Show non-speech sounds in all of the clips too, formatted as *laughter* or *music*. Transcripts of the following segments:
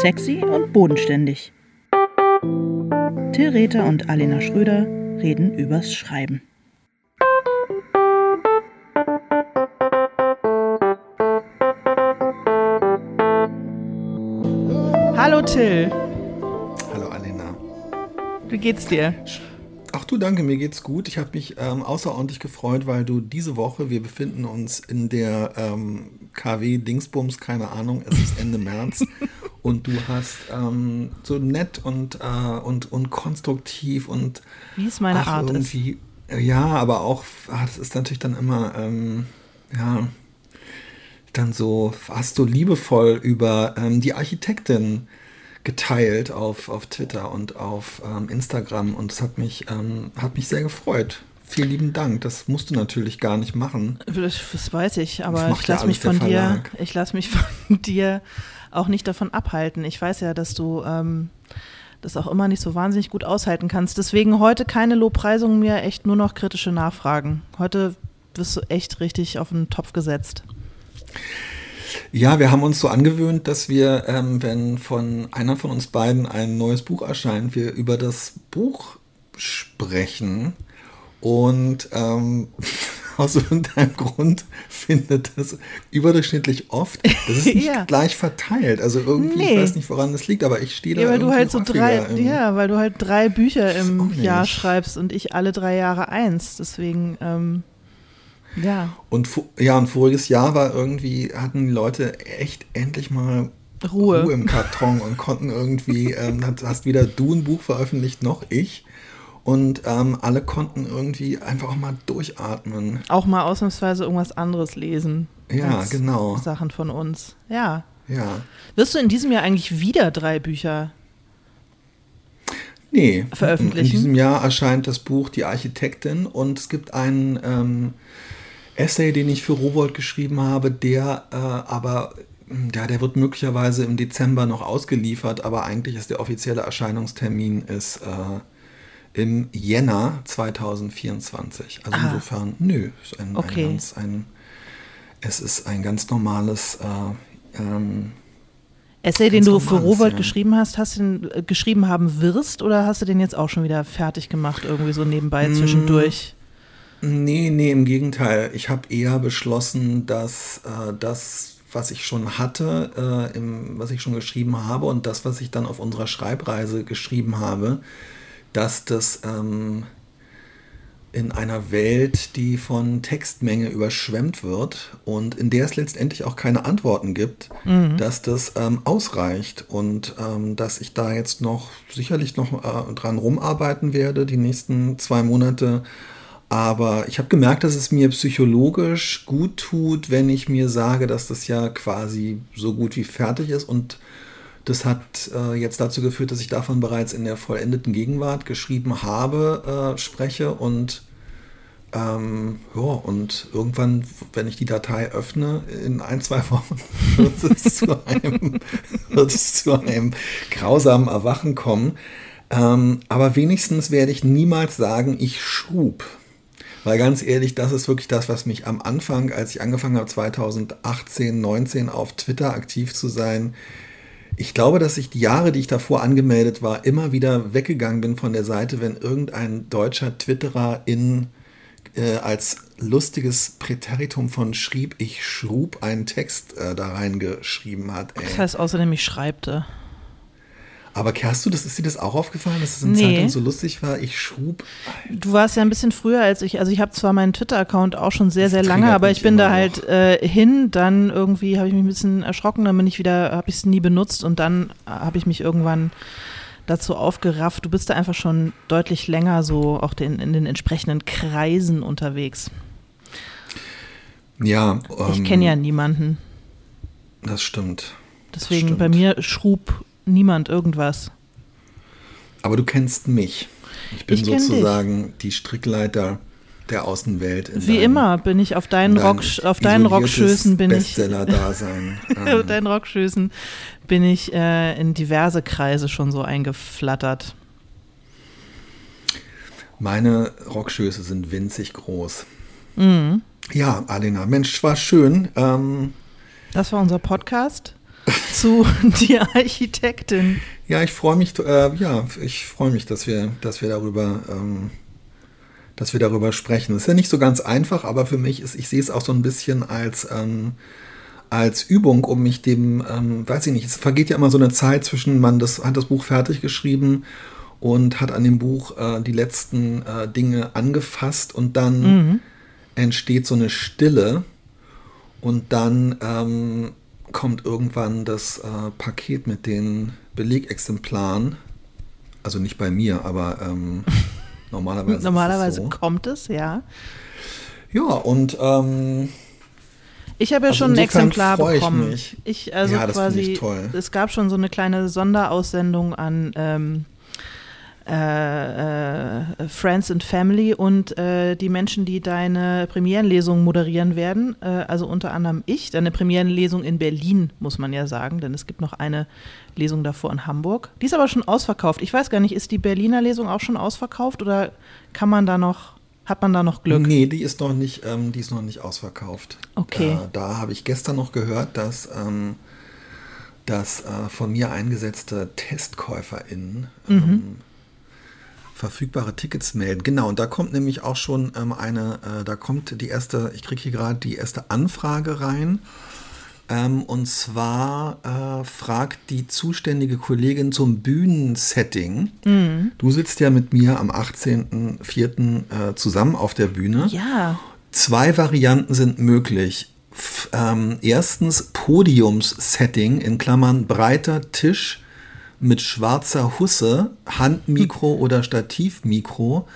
Sexy und bodenständig. Till Rether und Alena Schröder reden übers Schreiben. Hallo Till, Hallo Alena. wie geht's dir? Ach du, danke, mir geht's gut. Ich habe mich ähm, außerordentlich gefreut, weil du diese Woche, wir befinden uns in der ähm, KW Dingsbums, keine Ahnung, es ist Ende März *laughs* und du hast ähm, so nett und, äh, und, und konstruktiv und Wie es meine ach, Art ist. irgendwie, äh, ja, aber auch, ah, das ist natürlich dann immer, ähm, ja, dann so, hast du liebevoll über ähm, die Architektin geteilt auf, auf Twitter und auf ähm, Instagram und es hat mich, ähm, hat mich sehr gefreut. Vielen lieben Dank. Das musst du natürlich gar nicht machen. Das, weiß ich, aber ich ja lasse mich alles von dir, ich lasse mich von *laughs* dir auch nicht davon abhalten. Ich weiß ja, dass du ähm, das auch immer nicht so wahnsinnig gut aushalten kannst. Deswegen heute keine Lobpreisungen mehr, echt nur noch kritische Nachfragen. Heute wirst du echt richtig auf den Topf gesetzt. Ja, wir haben uns so angewöhnt, dass wir, ähm, wenn von einer von uns beiden ein neues Buch erscheint, wir über das Buch sprechen. Und ähm, *laughs* aus irgendeinem Grund findet das überdurchschnittlich oft. Das ist nicht *laughs* Ja. gleich verteilt. Also irgendwie, Nee. ich weiß nicht, woran das liegt, aber ich stehe da Ja, weil du halt so drei, ja, weil du halt drei Bücher im. Jahr schreibst und ich alle drei Jahre eins. Deswegen, ähm, ja, Und ja, und voriges Jahr war irgendwie, hatten die Leute echt endlich mal Ruhe. Ruhe im Karton und konnten irgendwie, ähm, hast weder du ein Buch veröffentlicht noch ich. Und ähm, alle konnten irgendwie einfach auch mal durchatmen. auch mal ausnahmsweise irgendwas anderes lesen. Ja, genau. Sachen von uns. Ja. Ja. Wirst du in diesem Jahr eigentlich wieder drei Bücher? Nee, Veröffentlichen? in diesem Jahr erscheint das Buch Die Architektin und es gibt einen ähm, Essay, den ich für Rowold geschrieben habe, der äh, aber, ja, der wird möglicherweise im Dezember noch ausgeliefert, aber eigentlich ist der offizielle Erscheinungstermin ist äh, im Jänner 2024. Also Ah. insofern, nö, ist ein, Okay. ein ganz, ein, es ist ein ganz normales äh, ähm, Essay, den du für Rowold ja. geschrieben hast, hast du den äh, geschrieben haben wirst oder hast du den jetzt auch schon wieder fertig gemacht, irgendwie so nebenbei Mm. zwischendurch? Nee, nee, im Gegenteil. Ich habe eher beschlossen, dass äh, das, was ich schon hatte, äh, im, was ich schon geschrieben habe und das, was ich dann auf unserer Schreibreise geschrieben habe, dass das ähm, in einer Welt, die von Textmenge überschwemmt wird und in der es letztendlich auch keine Antworten gibt, dass das ähm, ausreicht und ähm, dass ich da jetzt noch sicherlich noch äh, dran rumarbeiten werde, die nächsten zwei Monate. Aber ich habe gemerkt, dass es mir psychologisch gut tut, wenn ich mir sage, dass das ja quasi so gut wie fertig ist und das hat äh, jetzt dazu geführt, dass ich davon bereits in der vollendeten Gegenwart geschrieben habe, äh, spreche und ähm, ja, und irgendwann, wenn ich die Datei öffne, in ein, zwei Wochen *laughs* wird es zu einem, wird es zu einem grausamen Erwachen kommen. Ähm, aber wenigstens werde ich niemals sagen, ich schrub. Weil ganz ehrlich, das ist wirklich das, was mich am Anfang, als ich angefangen habe, 2018, 19 auf Twitter aktiv zu sein, ich glaube, dass ich die Jahre, die ich davor angemeldet war, immer wieder weggegangen bin von der Seite, wenn irgendein deutscher Twitterer in, äh, als lustiges Präteritum von schrieb, ich schrub, einen Text äh, da reingeschrieben hat. Ey. Das heißt außerdem, ich schreibte. Aber Kerst du, das ist dir das auch aufgefallen, dass es in Nee. Zeitung so lustig war? Ich schrub. Du warst ja ein bisschen früher als ich. Also ich habe zwar meinen Twitter-Account auch schon sehr, Das sehr lange, aber ich bin da halt äh, hin. Dann irgendwie habe ich mich ein bisschen erschrocken, dann bin ich wieder, habe ich es nie benutzt und dann äh, habe ich mich irgendwann dazu aufgerafft. Du bist da einfach schon deutlich länger so auch den, in den entsprechenden Kreisen unterwegs. Ja, Ich ähm, kenne ja niemanden. Das stimmt. Deswegen stimmt. bei mir schrub niemand irgendwas. Aber du kennst mich. Ich bin Ich sozusagen die Strickleiter der Außenwelt. in Wie deinem- immer bin ich auf deinen, in dein Rock, auf deinen Rockschößen bin ich. Bestseller-Dasein. *laughs* Auf ähm, deinen Rockschößen bin ich äh, in diverse Kreise schon so eingeflattert. meine Rockschöße sind winzig groß. Mhm. Ja, Alena, Mensch, war schön. Ähm, Das war unser Podcast. Zu *laughs* die Architektin. Ja, ich freue mich, äh, ja, ich freue mich, dass wir, dass wir darüber, ähm, dass wir darüber sprechen. Es ist ja nicht so ganz einfach, aber für mich ist, ich sehe es auch so ein bisschen als, ähm, als Übung, um mich dem, ähm, weiß ich nicht, es vergeht ja immer so eine Zeit zwischen, man das, hat das Buch fertig geschrieben und hat an dem Buch äh, die letzten äh, Dinge angefasst und dann mhm. entsteht so eine Stille und dann ähm, kommt irgendwann das äh, Paket mit den Belegexemplaren, also nicht bei mir, aber ähm, *laughs* normalerweise. normalerweise so. kommt es, ja. Ja, und ähm, ich habe ja also schon ein Exemplar bekommen. Ich, ich also ja, quasi, es gab schon so eine kleine Sonderaussendung an ähm, äh, äh, Friends and Family und äh, die Menschen, die deine Premierenlesung moderieren werden. Äh, also unter anderem ich. Deine Premierenlesung in Berlin, muss man ja sagen, denn es gibt noch eine Lesung davor in Hamburg. Die ist aber schon ausverkauft. Ich weiß gar nicht, ist die Berliner Lesung auch schon ausverkauft oder kann man da noch hat man da noch Glück? Nee, die ist noch nicht, ähm, die ist noch nicht ausverkauft. Okay. Äh, da habe ich gestern noch gehört, dass, ähm, dass äh, von mir eingesetzte TestkäuferInnen ähm, mhm verfügbare Tickets melden. Genau, und da kommt nämlich auch schon ähm, eine, äh, da kommt die erste, ich kriege hier gerade die erste Anfrage rein. Ähm, und zwar äh, fragt die zuständige Kollegin zum Bühnensetting. Mhm. Du sitzt ja mit mir am 18.04. Äh, zusammen auf der Bühne. Ja. Zwei Varianten sind möglich. F ähm, erstens Podiumssetting in Klammern breiter Tisch mit schwarzer Husse, Handmikro hm. oder Stativmikro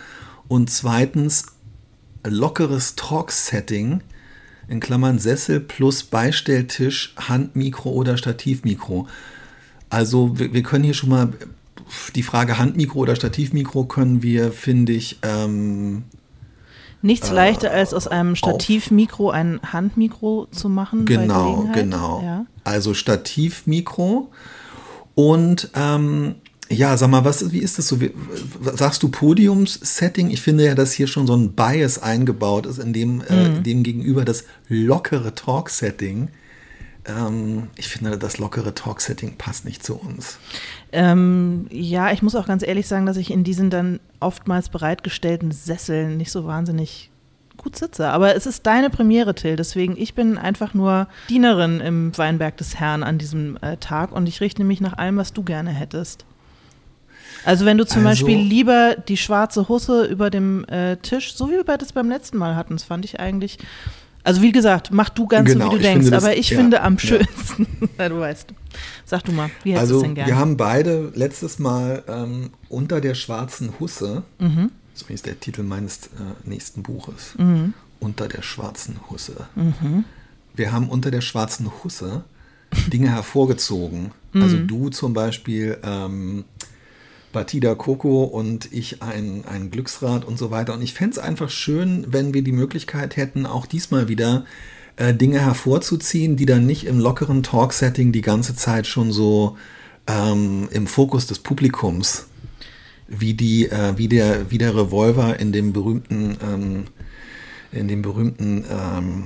und zweitens lockeres Talk-Setting, in Klammern Sessel plus Beistelltisch, Handmikro oder Stativmikro. Also wir, wir, können hier schon mal die Frage Handmikro oder Stativmikro können wir, finde ich, ähm, Nichts äh, leichter als aus einem Stativmikro ein Handmikro zu machen. Genau, genau. Ja. Also Stativmikro und ähm, ja, sag mal, was, wie ist das so? Wie, sagst du Podiumssetting? Ich finde ja, dass hier schon so ein Bias eingebaut ist, in dem, äh, mhm. äh, dem gegenüber das lockere Talk-Setting. Ähm, ich finde, das lockere Talk-Setting passt nicht zu uns. Ähm, ja, ich muss auch ganz ehrlich sagen, dass ich in diesen dann oftmals bereitgestellten Sesseln nicht so wahnsinnig gut sitze. Aber es ist deine Premiere, Till. Deswegen, ich bin einfach nur Dienerin im Weinberg des Herrn an diesem äh, Tag und ich richte mich nach allem, was du gerne hättest. Also wenn du zum also, Beispiel lieber die schwarze Husse über dem äh, Tisch, so wie wir das beim letzten Mal hatten, das fand ich eigentlich. Also wie gesagt, mach du ganz genau, so, wie du denkst, das, aber ich ja, finde am schönsten. *laughs* Ja. du weißt. Sag du mal, wie hättest also, du es denn gerne? Wir haben beide letztes Mal ähm, unter der schwarzen Husse mhm so ist der Titel meines äh, nächsten Buches. Mhm. Unter der schwarzen Husse. Mhm. Wir haben unter der schwarzen Husse Dinge *laughs* hervorgezogen. Mhm. Also du zum Beispiel ähm, Batida Coco und ich ein, ein Glücksrad und so weiter. Und ich fände es einfach schön, wenn wir die Möglichkeit hätten, auch diesmal wieder äh, Dinge hervorzuziehen, die dann nicht im lockeren Talk-Setting die ganze Zeit schon so ähm, im Fokus des Publikums wie die, äh, wie der, wie der Revolver in dem berühmten, ähm, in dem berühmten ähm,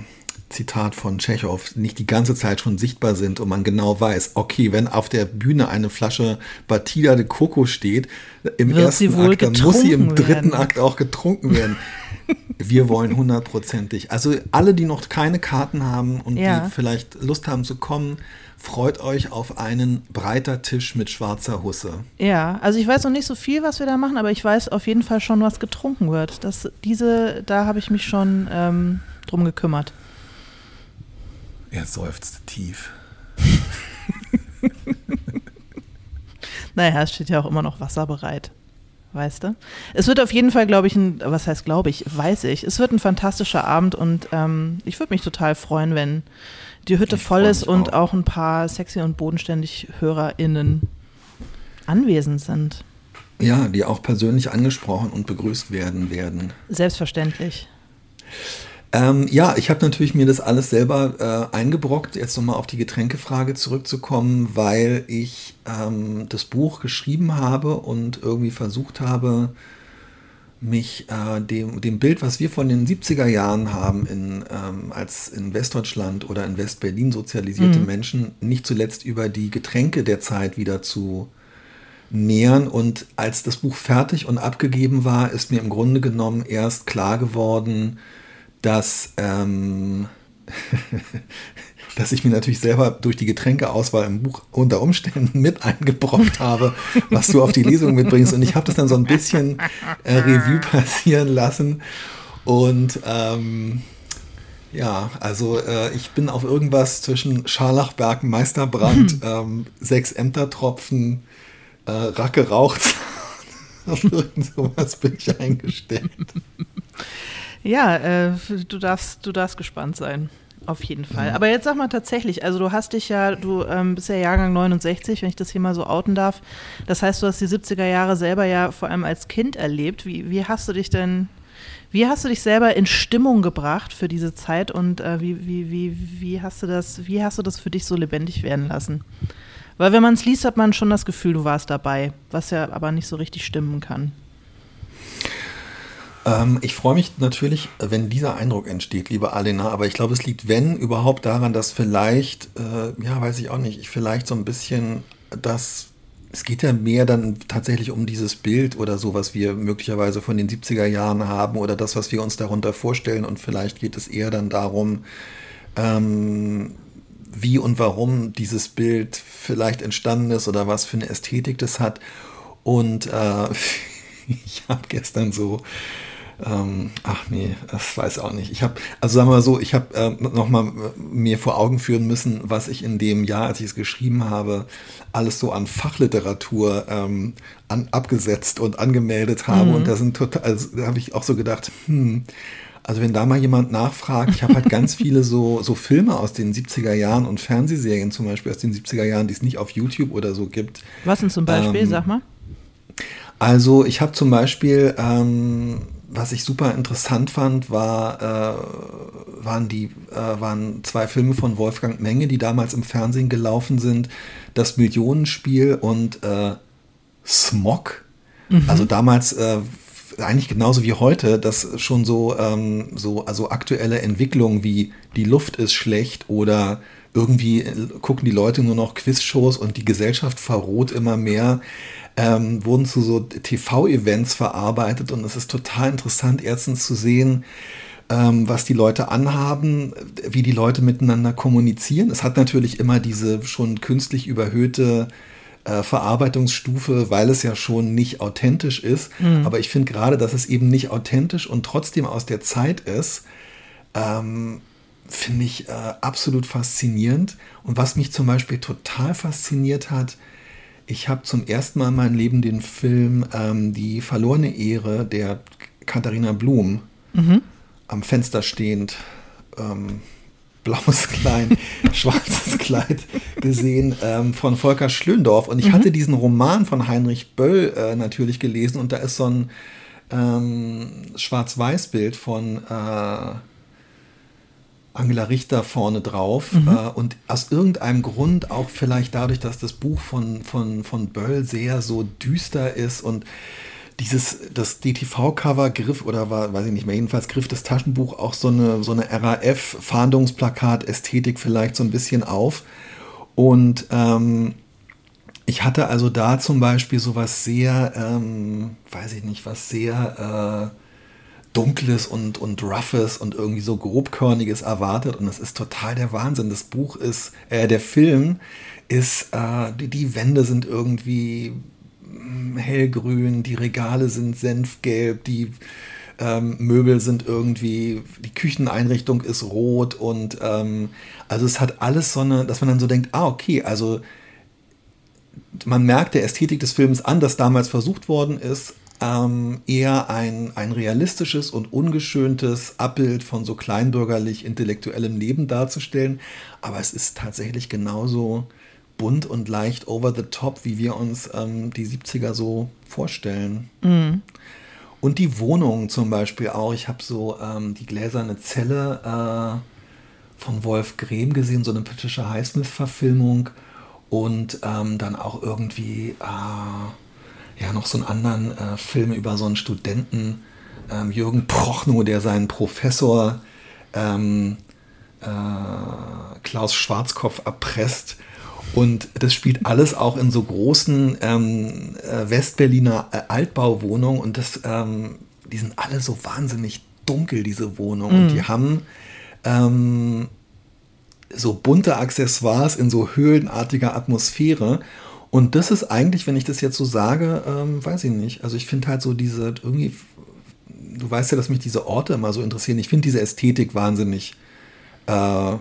Zitat von Tschechow nicht die ganze Zeit schon sichtbar sind und man genau weiß, okay, wenn auf der Bühne eine Flasche Batida de Coco steht, im Wird ersten Akt, dann muss sie im dritten werden. Akt auch getrunken werden. Wir wollen hundertprozentig. Also alle, die noch keine Karten haben und ja. die vielleicht Lust haben zu kommen, freut euch auf einen breiter Tisch mit schwarzer Husse. Ja, also ich weiß noch nicht so viel, was wir da machen, aber ich weiß auf jeden Fall schon, was getrunken wird. Das, diese, da habe ich mich schon ähm, drum gekümmert. Er seufzt tief. *laughs* naja, es steht ja auch immer noch Wasser bereit. Weißt du? Es wird auf jeden Fall, glaube ich, ein, was heißt glaube ich, weiß ich, es wird ein fantastischer Abend und ähm, ich würde mich total freuen, wenn die Hütte ich voll ist und auch. auch ein paar sexy und bodenständig HörerInnen anwesend sind. Ja, die auch persönlich angesprochen und begrüßt werden werden. Selbstverständlich. Ähm, ja, ich habe natürlich mir das alles selber äh, eingebrockt, jetzt nochmal auf die Getränkefrage zurückzukommen, weil ich ähm, das Buch geschrieben habe und irgendwie versucht habe, mich äh, dem, dem Bild, was wir von den 70er Jahren haben, in, ähm, als in Westdeutschland oder in Westberlin sozialisierte mhm. Menschen, nicht zuletzt über die Getränke der Zeit wieder zu nähern. Und als das Buch fertig und abgegeben war, ist mir im Grunde genommen erst klar geworden, dass ähm, *laughs* dass ich mir natürlich selber durch die Getränkeauswahl im Buch unter Umständen *laughs* mit eingebrockt habe, was du auf die Lesung mitbringst. Und ich habe das dann so ein bisschen äh, Revue passieren lassen. Und ähm, ja, also äh, ich bin auf irgendwas zwischen Scharlachberg, Meisterbrand, hm. *laughs* ähm, sechs Ämtertropfen, äh, Racke raucht. auf irgend sowas bin ich eingestellt. Ja, äh, du, darfst, du darfst gespannt sein. Auf jeden Fall. Aber jetzt sag mal tatsächlich, also du hast dich ja, du ähm, bist ja Jahrgang 69, wenn ich das hier mal so outen darf. Das heißt, du hast die 70er Jahre selber ja vor allem als Kind erlebt. Wie, wie hast du dich denn, wie hast du dich selber in Stimmung gebracht für diese Zeit und äh, wie, wie, wie, wie hast du das, wie hast du das für dich so lebendig werden lassen? Weil wenn man es liest, hat man schon das Gefühl, du warst dabei, was ja aber nicht so richtig stimmen kann. Ähm, ich freue mich natürlich, wenn dieser Eindruck entsteht, liebe Alena, aber ich glaube, es liegt, wenn überhaupt, daran, dass vielleicht, äh, ja, weiß ich auch nicht, ich vielleicht so ein bisschen das es geht ja mehr dann tatsächlich um dieses Bild oder so, was wir möglicherweise von den 70er Jahren haben oder das, was wir uns darunter vorstellen. Und vielleicht geht es eher dann darum, ähm, wie und warum dieses Bild vielleicht entstanden ist oder was für eine Ästhetik das hat. Und äh, *laughs* ich habe gestern so ähm, ach nee, das weiß auch nicht. Ich habe, also sagen wir mal so, ich habe äh, nochmal mir vor Augen führen müssen, was ich in dem Jahr, als ich es geschrieben habe, alles so an Fachliteratur ähm, an, abgesetzt und angemeldet habe. Mhm. Und da sind total, also, da habe ich auch so gedacht, hm, also wenn da mal jemand nachfragt, ich habe halt ganz *laughs* viele so, so Filme aus den 70er Jahren und Fernsehserien zum Beispiel aus den 70er Jahren, die es nicht auf YouTube oder so gibt. Was denn zum Beispiel, ähm, sag mal? Also ich habe zum Beispiel ähm, was ich super interessant fand, war, äh, waren, die, äh, waren zwei Filme von Wolfgang Menge, die damals im Fernsehen gelaufen sind. Das Millionenspiel und äh, Smog. Mhm. Also damals äh, eigentlich genauso wie heute, dass schon so, ähm, so also aktuelle Entwicklungen wie die Luft ist schlecht oder irgendwie gucken die Leute nur noch Quizshows und die Gesellschaft verroht immer mehr ähm, wurden zu so TV-Events verarbeitet und es ist total interessant, erstens zu sehen, ähm, was die Leute anhaben, wie die Leute miteinander kommunizieren. Es hat natürlich immer diese schon künstlich überhöhte äh, Verarbeitungsstufe, weil es ja schon nicht authentisch ist. Mhm. Aber ich finde gerade, dass es eben nicht authentisch und trotzdem aus der Zeit ist, ähm, finde ich äh, absolut faszinierend. Und was mich zum Beispiel total fasziniert hat, ich habe zum ersten Mal in meinem Leben den Film ähm, Die verlorene Ehre der Katharina Blum mhm. am Fenster stehend, ähm, blaues *laughs* Kleid, schwarzes Kleid gesehen ähm, von Volker Schlöndorff. Und ich mhm. hatte diesen Roman von Heinrich Böll äh, natürlich gelesen und da ist so ein ähm, Schwarz-Weiß-Bild von äh, Angela Richter vorne drauf. Mhm. Äh, und aus irgendeinem Grund, auch vielleicht dadurch, dass das Buch von, von, von Böll sehr so düster ist und dieses, das DTV-Cover griff, oder war, weiß ich nicht mehr, jedenfalls griff das Taschenbuch auch so eine, so eine RAF-Fahndungsplakat-Ästhetik vielleicht so ein bisschen auf. Und ähm, ich hatte also da zum Beispiel sowas sehr, ähm, weiß ich nicht, was sehr, äh, Dunkles und, und Roughes und irgendwie so grobkörniges erwartet und es ist total der Wahnsinn. Das Buch ist, äh, der Film ist, äh, die, die Wände sind irgendwie hm, hellgrün, die Regale sind senfgelb, die ähm, Möbel sind irgendwie, die Kücheneinrichtung ist rot und ähm, also es hat alles so eine, dass man dann so denkt, ah, okay, also man merkt der Ästhetik des Films an, dass damals versucht worden ist, ähm, eher ein, ein realistisches und ungeschöntes Abbild von so kleinbürgerlich intellektuellem Leben darzustellen. Aber es ist tatsächlich genauso bunt und leicht over the top, wie wir uns ähm, die 70er so vorstellen. Mhm. Und die Wohnung zum Beispiel auch. Ich habe so ähm, die gläserne Zelle äh, von Wolf Grehm gesehen, so eine Patricia Highsmith-Verfilmung. Und ähm, dann auch irgendwie. Äh, ja noch so einen anderen äh, Film über so einen Studenten, ähm, Jürgen Prochnow, der seinen Professor ähm, äh, Klaus Schwarzkopf erpresst. Und das spielt alles auch in so großen ähm, äh, Westberliner äh, Altbauwohnungen. Und das, ähm, die sind alle so wahnsinnig dunkel, diese Wohnungen. Mhm. Und die haben ähm, so bunte Accessoires in so höhlenartiger Atmosphäre. Und das ist eigentlich, wenn ich das jetzt so sage, ähm, weiß ich nicht. Also ich finde halt so diese irgendwie, du weißt ja, dass mich diese Orte immer so interessieren. Ich finde diese Ästhetik wahnsinnig äh,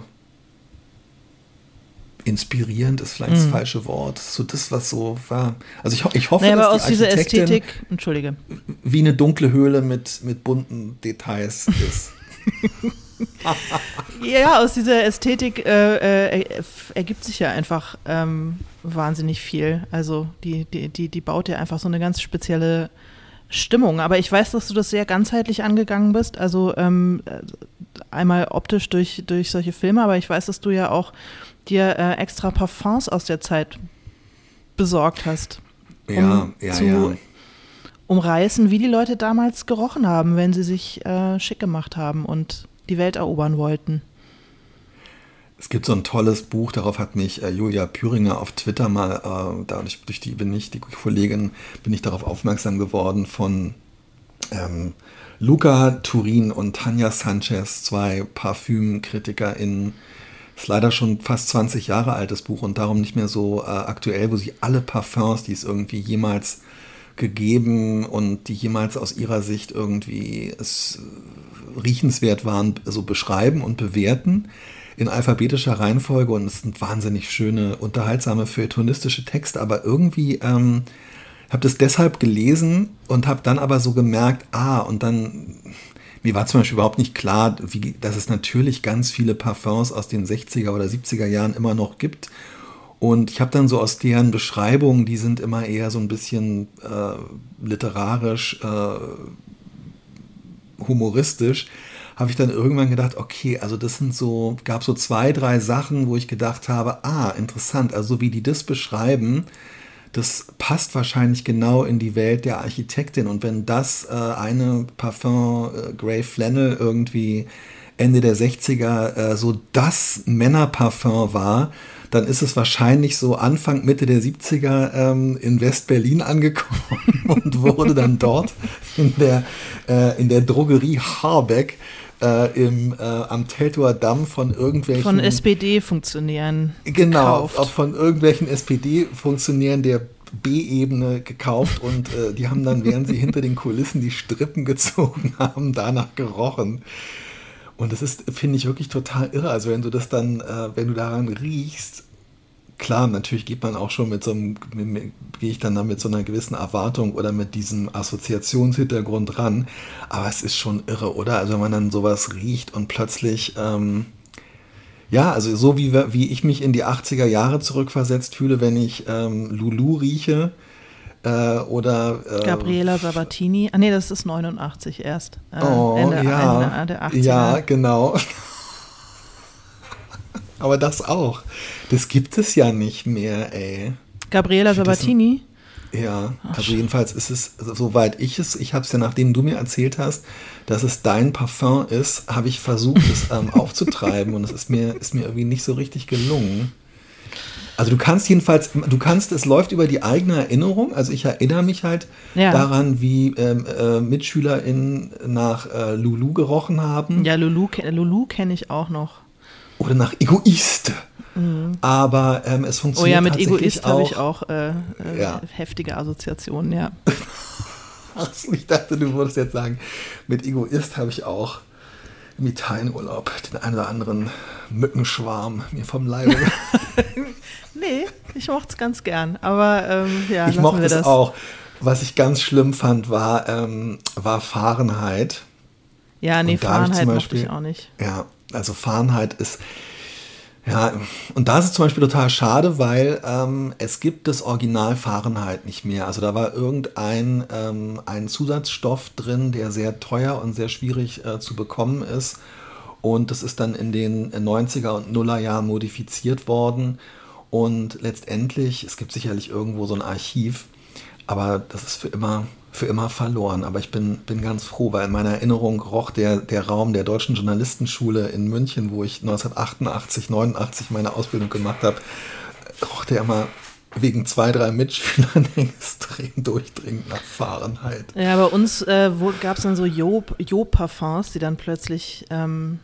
inspirierend ist vielleicht mm. das mhm. falsche Wort. So das, was so war. Also ich, ich hoffe, naja, dass aber aus die dieser Ästhetik, entschuldige. Wie eine dunkle Höhle mit, mit bunten Details ist. *laughs* *laughs* ja, aus dieser Ästhetik äh, äh, ergibt sich ja einfach ähm, wahnsinnig viel. Also die, die, die, die baut ja einfach so eine ganz spezielle Stimmung. Aber ich weiß, dass du das sehr ganzheitlich angegangen bist. Also ähm, einmal optisch durch, durch solche Filme, aber ich weiß, dass du ja auch dir äh, extra Parfums aus der Zeit besorgt hast. Um ja, ja, zu ja. umreißen, wie die Leute damals gerochen haben, wenn sie sich äh, schick gemacht haben und die Welt erobern wollten. Es gibt so ein tolles Buch, darauf hat mich äh, Julia Püringer auf Twitter mal, äh, dadurch durch die bin ich, die Kollegin, bin ich darauf aufmerksam geworden von ähm, Luca Turin und Tanja Sanchez, zwei ParfümkritikerInnen. Ist leider schon fast 20 Jahre altes Buch und darum nicht mehr so äh, aktuell, wo sie alle Parfums, die es irgendwie jemals gegeben und die jemals aus ihrer Sicht irgendwie es, äh, riechenswert waren, so beschreiben und bewerten in alphabetischer Reihenfolge und es sind wahnsinnig schöne, unterhaltsame, feuilletonistische Texte, aber irgendwie ähm, habe das deshalb gelesen und habe dann aber so gemerkt, ah, und dann, mir war zum Beispiel überhaupt nicht klar, wie, dass es natürlich ganz viele Parfums aus den 60er oder 70er Jahren immer noch gibt. Und ich habe dann so aus deren Beschreibungen, die sind immer eher so ein bisschen äh, literarisch, äh, humoristisch, habe ich dann irgendwann gedacht, okay, also das sind so, gab so zwei, drei Sachen, wo ich gedacht habe, ah, interessant, also wie die das beschreiben, das passt wahrscheinlich genau in die Welt der Architektin. Und wenn das äh, eine Parfum äh, Grey Flannel irgendwie Ende der 60er äh, so das Männerparfum war, dann ist es wahrscheinlich so Anfang, Mitte der 70er ähm, in West-Berlin angekommen *laughs* und wurde dann dort in der, äh, in der Drogerie Harbeck äh, im, äh, am Teltower Damm von irgendwelchen. Von SPD-Funktionären. Genau, gekauft. von irgendwelchen SPD-Funktionären der B-Ebene gekauft und äh, die haben dann, während sie hinter den Kulissen die Strippen gezogen *laughs* haben, danach gerochen. Und das ist, finde ich, wirklich total irre. Also wenn du das dann, äh, wenn du daran riechst, klar, natürlich geht man auch schon mit so einem, gehe ich dann da mit so einer gewissen Erwartung oder mit diesem Assoziationshintergrund ran. Aber es ist schon irre, oder? Also wenn man dann sowas riecht und plötzlich, ähm, ja, also so wie, wie ich mich in die 80er Jahre zurückversetzt fühle, wenn ich ähm, Lulu rieche. Äh, oder äh, Gabriela Sabatini. Ah nee, das ist 89 erst. Äh, oh, Ende, ja. Ende der 80er. Ja, genau. Aber das auch. Das gibt es ja nicht mehr, ey. Gabriela Sabatini? Ja, Ach, also jedenfalls ist es, soweit ich es, ich habe es ja, nachdem du mir erzählt hast, dass es dein Parfum ist, habe ich versucht, es ähm, *laughs* aufzutreiben und es ist mir, ist mir irgendwie nicht so richtig gelungen. Also du kannst jedenfalls, du kannst, es läuft über die eigene Erinnerung. Also ich erinnere mich halt ja. daran, wie ähm, äh, MitschülerInnen nach äh, Lulu gerochen haben. Ja, Lulu, Lulu kenne ich auch noch oder nach Egoist. Mhm. Aber ähm, es funktioniert. Oh ja, mit Egoist habe ich auch äh, äh, ja. heftige Assoziationen, ja. *laughs* Achso, ich dachte, du würdest jetzt sagen, mit Egoist habe ich auch im Italienurlaub den einen oder anderen Mückenschwarm mir vom Leibe. *laughs* *laughs* nee, ich mochte es ganz gern. Aber ähm, ja, ich mochte es auch. Was ich ganz schlimm fand, war, ähm, war Fahrenheit. Ja, nee, Fahrenheit mochte ich auch nicht. Ja, also Fahrenheit ist, ja, und da ist es zum Beispiel total schade, weil ähm, es gibt das Original Fahrenheit nicht mehr. Also da war irgendein ähm, ein Zusatzstoff drin, der sehr teuer und sehr schwierig äh, zu bekommen ist. Und das ist dann in den 90er und Nuller Jahren modifiziert worden. Und letztendlich, es gibt sicherlich irgendwo so ein Archiv, aber das ist für immer, für immer verloren. Aber ich bin, bin ganz froh, weil in meiner Erinnerung roch der, der Raum der Deutschen Journalistenschule in München, wo ich 1988, 89 meine Ausbildung gemacht habe, roch der immer wegen zwei, drei Mitschülern *laughs* extrem durchdringend nach Fahrenheit. Ja, bei uns äh, gab es dann so Jo-Parfums, die dann plötzlich ähm,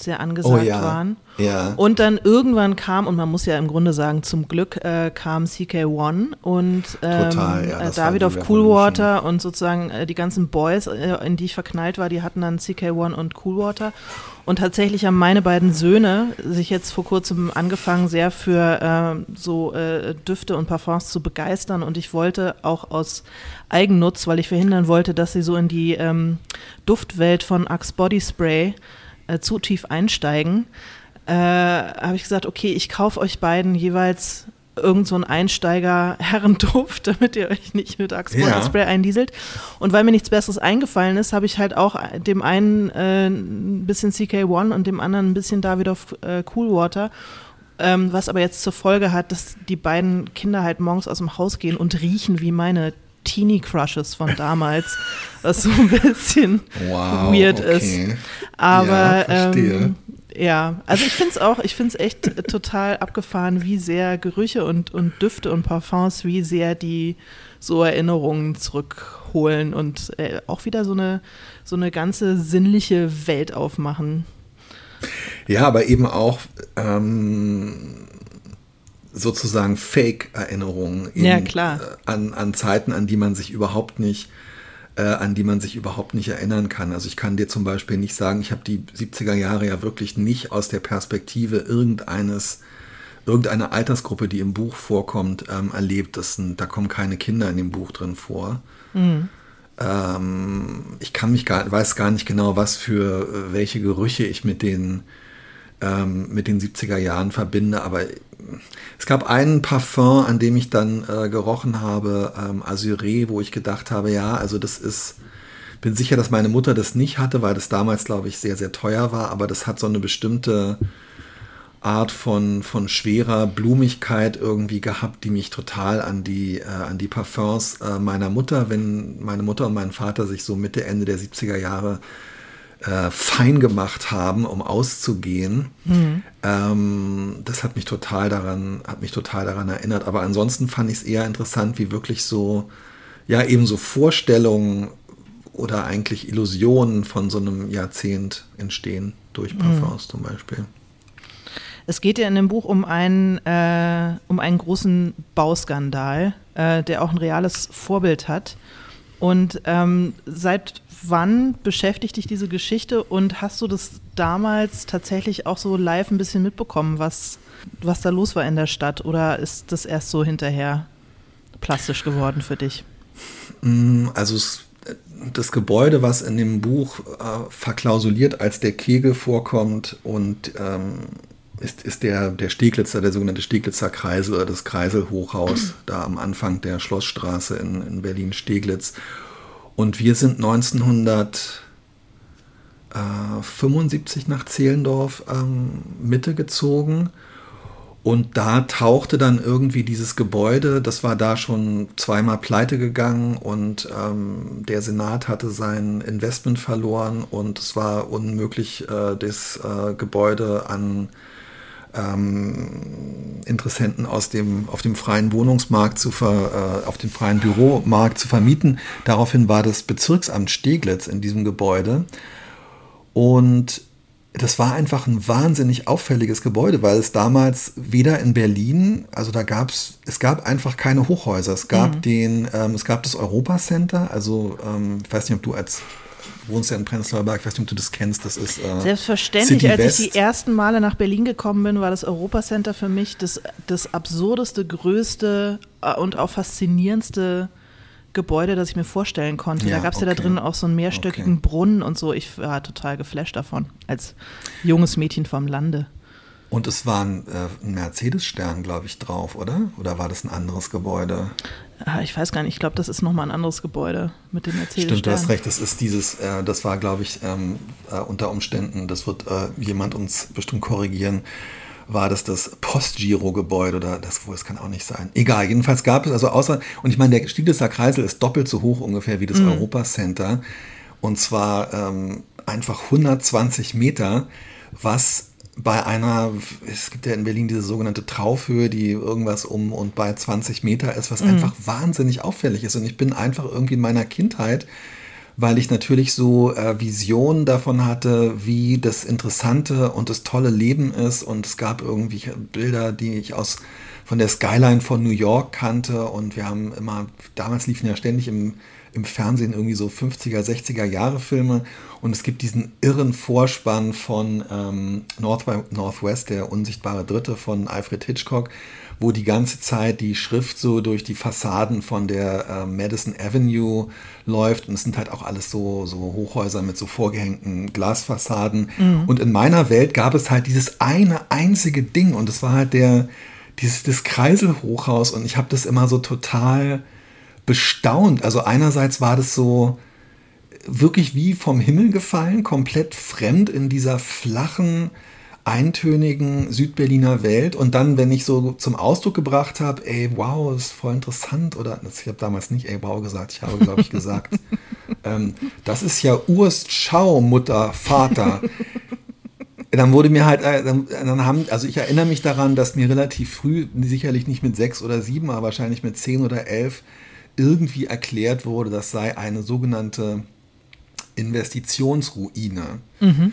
sehr angesagt oh, ja. waren. Ja. Und dann irgendwann kam, und man muss ja im Grunde sagen, zum Glück äh, kam CK1 und ähm, Total, ja, äh, David auf Coolwater und sozusagen äh, die ganzen Boys, äh, in die ich verknallt war, die hatten dann CK1 und Coolwater. Und tatsächlich haben meine beiden Söhne sich jetzt vor kurzem angefangen, sehr für äh, so äh, Düfte und Parfums zu begeistern. Und ich wollte auch aus Eigennutz, weil ich verhindern wollte, dass sie so in die ähm, Duftwelt von Axe Body Spray äh, zu tief einsteigen, äh, habe ich gesagt, okay, ich kaufe euch beiden jeweils irgend so ein Einsteiger-Herrenduft, *laughs* damit ihr euch nicht mit Axe ja. Eindieselt. Und weil mir nichts Besseres eingefallen ist, habe ich halt auch dem einen äh, ein bisschen CK1 und dem anderen ein bisschen Davidoff äh, Coolwater. Ähm, was aber jetzt zur Folge hat, dass die beiden Kinder halt morgens aus dem Haus gehen und riechen wie meine Teenie Crushes von damals, was so ein bisschen wow, weird okay. ist. Aber ja, ähm, ja, also ich finde es auch, ich finde es echt total abgefahren, wie sehr Gerüche und, und Düfte und Parfums, wie sehr die so Erinnerungen zurückholen und äh, auch wieder so eine, so eine ganze sinnliche Welt aufmachen. Ja, aber eben auch ähm, sozusagen Fake-Erinnerungen ja. Äh, an, an Zeiten, an die man sich überhaupt nicht äh, an die man sich überhaupt nicht erinnern kann. Also ich kann dir zum Beispiel nicht sagen, ich habe die 70er Jahre ja wirklich nicht aus der Perspektive irgendeines irgendeiner Altersgruppe, die im Buch vorkommt, ähm, erlebt. Das sind, da kommen keine Kinder in dem Buch drin vor. Mhm. Ähm, ich kann mich gar, weiß gar nicht genau, was für äh, welche Gerüche ich mit den ähm, mit den 70er Jahren verbinde, aber es gab einen Parfum, an dem ich dann äh, gerochen habe, ähm, Azuré, wo ich gedacht habe, ja, also das ist, bin sicher, dass meine Mutter das nicht hatte, weil das damals, glaube ich, sehr, sehr teuer war, aber das hat so eine bestimmte Art von, von schwerer Blumigkeit irgendwie gehabt, die mich total an die, äh, an die Parfums äh, meiner Mutter, wenn meine Mutter und mein Vater sich so Mitte, Ende der 70er Jahre äh, fein gemacht haben, um auszugehen. Mhm. Ähm, das hat mich total daran, hat mich total daran erinnert. Aber ansonsten fand ich es eher interessant, wie wirklich so, ja, eben so Vorstellungen oder eigentlich Illusionen von so einem Jahrzehnt entstehen, durch mhm. Parfums mhm. zum Beispiel. Es geht ja in dem Buch um einen, äh, um einen großen Bauskandal, äh, der auch ein reales Vorbild hat. Und ähm, seit wann beschäftigt dich diese Geschichte und hast du das damals tatsächlich auch so live ein bisschen mitbekommen, was, was da los war in der Stadt? Oder ist das erst so hinterher plastisch geworden für dich? Mm, also es, das Gebäude, was in dem Buch äh, verklausuliert als der Kegel vorkommt und ähm, ist, ist der, der Steglitzer, der sogenannte Steglitzer Kreisel oder das Kreiselhochhaus da am Anfang der Schlossstraße in, in Berlin-Steglitz. Und wir sind 1975 nach Zehlendorf ähm, Mitte gezogen. Und da tauchte dann irgendwie dieses Gebäude, das war da schon zweimal pleite gegangen und ähm, der Senat hatte sein Investment verloren und es war unmöglich, äh, das äh, Gebäude an ähm, Interessenten aus dem, auf dem freien Wohnungsmarkt zu ver, äh, auf dem freien Büromarkt zu vermieten. Daraufhin war das Bezirksamt Steglitz in diesem Gebäude. Und das war einfach ein wahnsinnig auffälliges Gebäude, weil es damals weder in Berlin, also da gab es, es gab einfach keine Hochhäuser. Es gab mhm. den, ähm, es gab das Europa Center, also ähm, ich weiß nicht, ob du als wohnst ja in Prenzlauer Berg, ich weiß nicht, ob du das kennst, das ist äh, Selbstverständlich, City als West. ich die ersten Male nach Berlin gekommen bin, war das Europacenter für mich das, das absurdeste, größte äh, und auch faszinierendste Gebäude, das ich mir vorstellen konnte. Ja, da gab es okay. ja da drin auch so einen mehrstöckigen okay. Brunnen und so. Ich war total geflasht davon, als junges Mädchen vom Lande. Und es war ein, äh, ein Mercedes-Stern, glaube ich, drauf, oder? Oder war das ein anderes Gebäude? Ah, ich weiß gar nicht, ich glaube, das ist nochmal ein anderes Gebäude mit dem Mercedes. Stimmt, du hast recht, das ist dieses, äh, das war, glaube ich, ähm, äh, unter Umständen, das wird äh, jemand uns bestimmt korrigieren, war das das Postgiro-Gebäude oder das, wo es kann auch nicht sein. Egal, jedenfalls gab es also außer, und ich meine, der Stieglitzer Kreisel ist doppelt so hoch ungefähr wie das mhm. Europa-Center. Und zwar ähm, einfach 120 Meter, was bei einer, es gibt ja in Berlin diese sogenannte Traufhöhe, die irgendwas um und bei 20 Meter ist, was mhm. einfach wahnsinnig auffällig ist. Und ich bin einfach irgendwie in meiner Kindheit weil ich natürlich so äh, Visionen davon hatte, wie das interessante und das tolle Leben ist. Und es gab irgendwie Bilder, die ich aus von der Skyline von New York kannte. Und wir haben immer, damals liefen ja ständig im, im Fernsehen irgendwie so 50er, 60er Jahre Filme. Und es gibt diesen irren Vorspann von ähm, North by Northwest, der unsichtbare Dritte von Alfred Hitchcock wo die ganze Zeit die Schrift so durch die Fassaden von der äh, Madison Avenue läuft. Und es sind halt auch alles so, so Hochhäuser mit so vorgehängten Glasfassaden. Mhm. Und in meiner Welt gab es halt dieses eine einzige Ding. Und das war halt der, dieses, das Kreiselhochhaus. Und ich habe das immer so total bestaunt. Also einerseits war das so wirklich wie vom Himmel gefallen, komplett fremd in dieser flachen, eintönigen Südberliner Welt und dann, wenn ich so zum Ausdruck gebracht habe, ey, wow, ist voll interessant oder ich habe damals nicht ey, wow gesagt, ich habe, glaube ich, gesagt, *laughs* ähm, das ist ja Urst Schau, Mutter, Vater. dann wurde mir halt, äh, dann, dann, haben, also ich erinnere mich daran, dass mir relativ früh, sicherlich nicht mit sechs oder sieben, aber wahrscheinlich mit zehn oder elf, irgendwie erklärt wurde, das sei eine sogenannte Investitionsruine. Mhm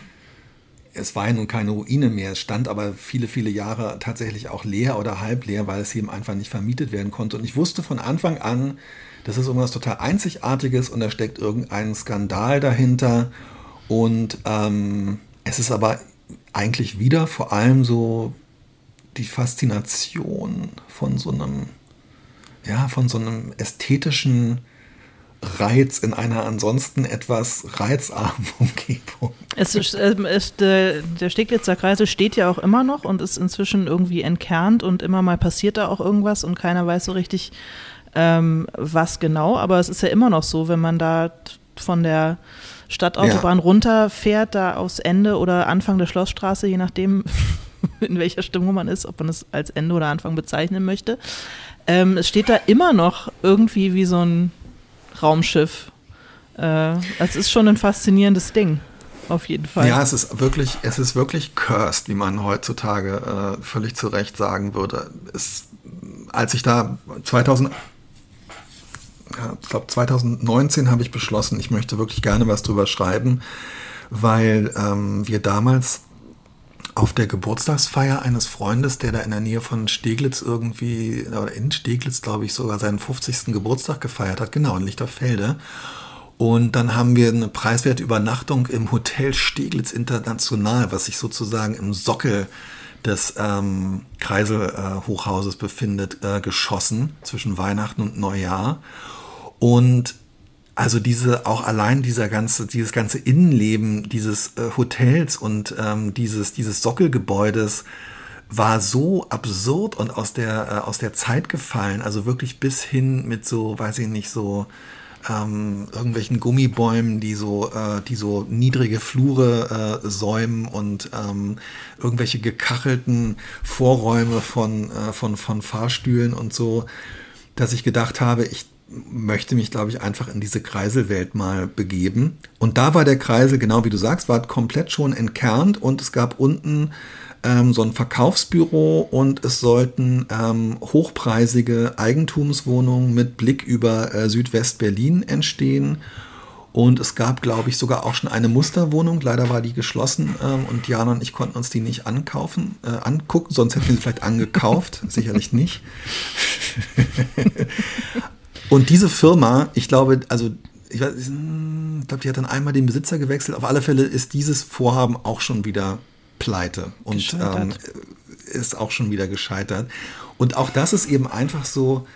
es war ja nun keine Ruine mehr, es stand aber viele, viele Jahre tatsächlich auch leer oder halb leer, weil es eben einfach nicht vermietet werden konnte. Und ich wusste von Anfang an, das ist irgendwas total Einzigartiges und da steckt irgendein Skandal dahinter. Und ähm, es ist aber eigentlich wieder vor allem so die Faszination von so einem, ja, von so einem ästhetischen Reiz in einer ansonsten etwas reizarmen *laughs* Umgebung. Es ist, ähm, es, der, der Steglitzer Kreisel steht ja auch immer noch und ist inzwischen irgendwie entkernt und immer mal passiert da auch irgendwas und keiner weiß so richtig, ähm, was genau. Aber es ist ja immer noch so, wenn man da von der Stadtautobahn ja. runterfährt, da aufs Ende oder Anfang der Schlossstraße, je nachdem, *laughs* in welcher Stimmung man ist, ob man es als Ende oder Anfang bezeichnen möchte. Ähm, es steht da immer noch irgendwie wie so ein Raumschiff. Äh, es ist schon ein faszinierendes Ding. Auf jeden Fall. Ja, es ist wirklich, es ist wirklich cursed, wie man heutzutage äh, völlig zu Recht sagen würde. Es, als ich da 2000, ja, ich glaube 2019 habe ich beschlossen, ich möchte wirklich gerne was drüber schreiben, weil ähm, wir damals auf der Geburtstagsfeier eines Freundes, der da in der Nähe von Steglitz irgendwie, oder in Steglitz, glaube ich, sogar seinen 50. Geburtstag gefeiert hat, genau, in Lichterfelde. Und dann haben wir eine preiswerte Übernachtung im Hotel Steglitz International, was sich sozusagen im Sockel des ähm, Kreiselhochhauses äh, befindet, äh, geschossen zwischen Weihnachten und Neujahr. Und also diese, auch allein dieser ganze, dieses ganze Innenleben dieses äh, Hotels und ähm, dieses, dieses Sockelgebäudes war so absurd und aus der, äh, aus der Zeit gefallen. Also wirklich bis hin mit so, weiß ich nicht, so ähm, irgendwelchen Gummibäumen, die so, äh, die so niedrige Flure äh, säumen und ähm, irgendwelche gekachelten Vorräume von, äh, von, von Fahrstühlen und so, dass ich gedacht habe, ich möchte mich, glaube ich, einfach in diese Kreiselwelt mal begeben. Und da war der Kreisel, genau wie du sagst, war komplett schon entkernt und es gab unten ähm, so ein Verkaufsbüro und es sollten ähm, hochpreisige Eigentumswohnungen mit Blick über äh, Südwest-Berlin entstehen. Und es gab, glaube ich, sogar auch schon eine Musterwohnung. Leider war die geschlossen ähm, und Jana und ich konnten uns die nicht ankaufen, äh, angucken, sonst hätten wir sie vielleicht angekauft. *laughs* Sicherlich nicht. *laughs* Und diese Firma, ich glaube, also ich, weiß, ich glaube, die hat dann einmal den Besitzer gewechselt. Auf alle Fälle ist dieses Vorhaben auch schon wieder pleite und ähm, ist auch schon wieder gescheitert. Und auch das ist eben einfach so,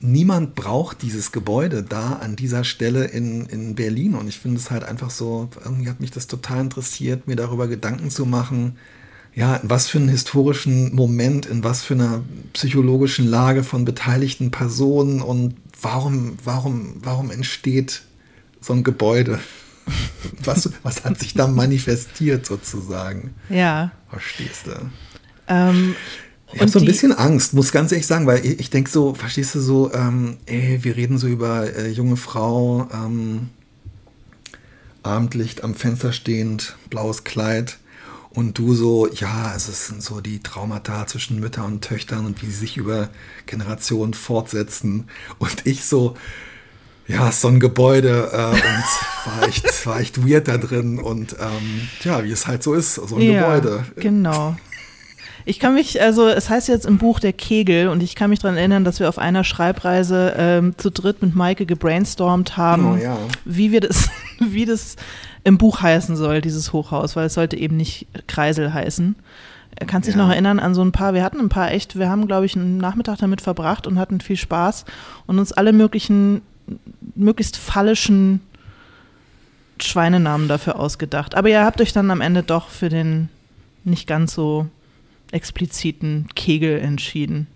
niemand braucht dieses Gebäude da an dieser Stelle in, in Berlin. Und ich finde es halt einfach so, irgendwie hat mich das total interessiert, mir darüber Gedanken zu machen, ja, in was für einen historischen Moment, in was für einer psychologischen Lage von beteiligten Personen und warum, warum, warum entsteht so ein Gebäude? *laughs* Was, was hat sich da manifestiert sozusagen? Ja. Verstehst du? Ähm, ich habe so ein bisschen Angst, muss ganz ehrlich sagen, weil ich, ich denke so, verstehst du so, ähm, ey, wir reden so über äh, junge Frau, ähm, Abendlicht am Fenster stehend, blaues Kleid und du so, ja, es sind so die Traumata zwischen Müttern und Töchtern und wie sie sich über Generationen fortsetzen und ich so, ja, so ein Gebäude äh, und *laughs* war echt, war echt weird da drin und ähm, ja, wie es halt so ist, so ein ja, Gebäude. Genau. Ich kann mich, also es heißt jetzt im Buch der Kegel und ich kann mich daran erinnern, dass wir auf einer Schreibreise ähm, zu dritt mit Maike gebrainstormt haben, oh, ja. wie wir das, *laughs* wie das im Buch heißen soll, dieses Hochhaus, weil es sollte eben nicht Kreisel heißen. Er kann sich ja. noch erinnern an so ein paar, wir hatten ein paar echt, wir haben, glaube ich, einen Nachmittag damit verbracht und hatten viel Spaß und uns alle möglichen, möglichst fallischen Schweinenamen dafür ausgedacht. Aber ihr habt euch dann am Ende doch für den nicht ganz so expliziten Kegel entschieden?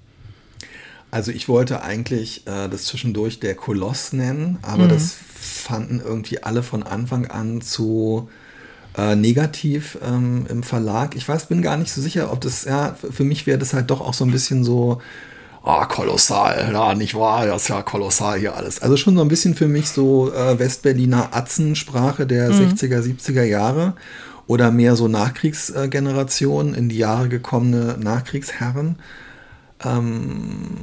Also ich wollte eigentlich äh, das zwischendurch der Koloss nennen, aber mhm. das fanden irgendwie alle von Anfang an zu äh, negativ ähm, im Verlag. Ich weiß, bin gar nicht so sicher, ob das, ja, für mich wäre das halt doch auch so ein bisschen so, ah, kolossal, ja, nicht wahr, das ist ja kolossal hier alles. Also schon so ein bisschen für mich so äh, Westberliner Atzensprache der mhm. 60er, 70er Jahre oder mehr so Nachkriegsgenerationen, in die Jahre gekommene Nachkriegsherren. Ähm,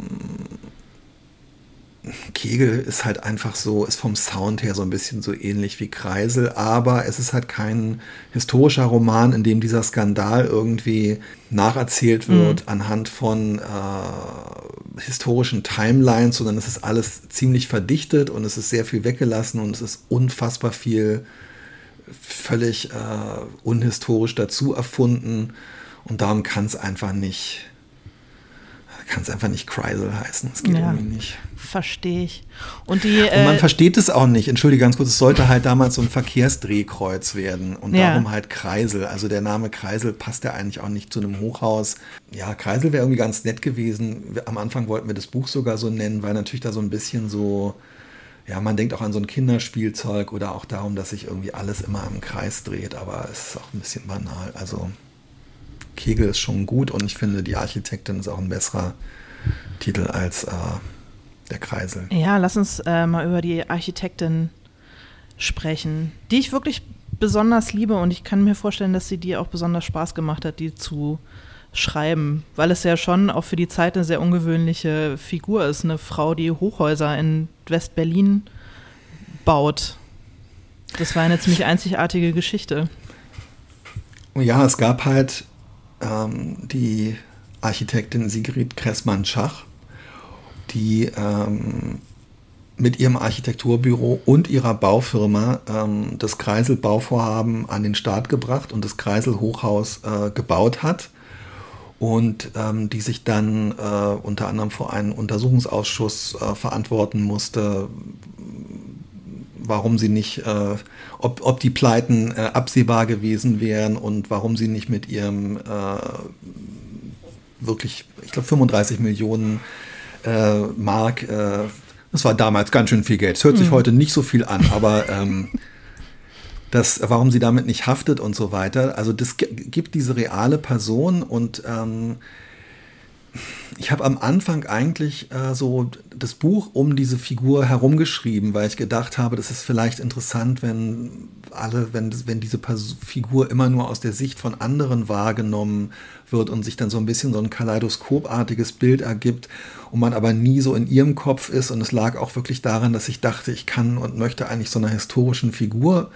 Kegel ist halt einfach so, ist vom Sound her so ein bisschen so ähnlich wie Kreisel, aber es ist halt kein historischer Roman, in dem dieser Skandal irgendwie nacherzählt wird mhm. anhand von äh, historischen Timelines, sondern es ist alles ziemlich verdichtet und es ist sehr viel weggelassen und es ist unfassbar viel völlig äh, unhistorisch dazu erfunden und darum kann es einfach nicht kann es einfach nicht Kreisel heißen. Das geht ja, irgendwie nicht. Verstehe ich. Und, die, und man äh, versteht es auch nicht. Entschuldige ganz kurz, es sollte halt damals so ein Verkehrsdrehkreuz werden und ja. darum halt Kreisel. Also der Name Kreisel passt ja eigentlich auch nicht zu einem Hochhaus. Ja, Kreisel wäre irgendwie ganz nett gewesen. Am Anfang wollten wir das Buch sogar so nennen, weil natürlich da so ein bisschen so ja, man denkt auch an so ein Kinderspielzeug oder auch darum, dass sich irgendwie alles immer im Kreis dreht, aber es ist auch ein bisschen banal. Also Kegel ist schon gut und ich finde, die Architektin ist auch ein besserer Titel als äh, der Kreisel. Ja, lass uns äh, mal über die Architektin sprechen, die ich wirklich besonders liebe und ich kann mir vorstellen, dass sie dir auch besonders Spaß gemacht hat, die zu schreiben, weil es ja schon auch für die Zeit eine sehr ungewöhnliche Figur ist. Eine Frau, die Hochhäuser in West-Berlin baut. Das war eine ziemlich einzigartige Geschichte. Ja, es gab halt ähm, die Architektin Sigrid Kressmann-Schach, die ähm, mit ihrem Architekturbüro und ihrer Baufirma ähm, das Kreisel-Bauvorhaben an den Start gebracht und das Kreisel-Hochhaus äh, gebaut hat und ähm, die sich dann äh, unter anderem vor einem Untersuchungsausschuss äh, verantworten musste, warum sie nicht, äh, ob, ob die Pleiten äh, absehbar gewesen wären und warum sie nicht mit ihrem äh, wirklich, ich glaube, 35 Millionen äh, Mark, das war damals ganz schön viel Geld. Es hört sich mhm. heute nicht so viel an, aber ähm, das, warum sie damit nicht haftet und so weiter. Also das gibt diese reale Person und ähm, ich habe am Anfang eigentlich äh, so das Buch um diese Figur herumgeschrieben, weil ich gedacht habe, das ist vielleicht interessant, wenn alle, wenn, wenn diese Figur immer nur aus der Sicht von anderen wahrgenommen wird und sich dann so ein bisschen so ein kaleidoskopartiges Bild ergibt und man aber nie so in ihrem Kopf ist. Und es lag auch wirklich daran, dass ich dachte, ich kann und möchte eigentlich so einer historischen Figur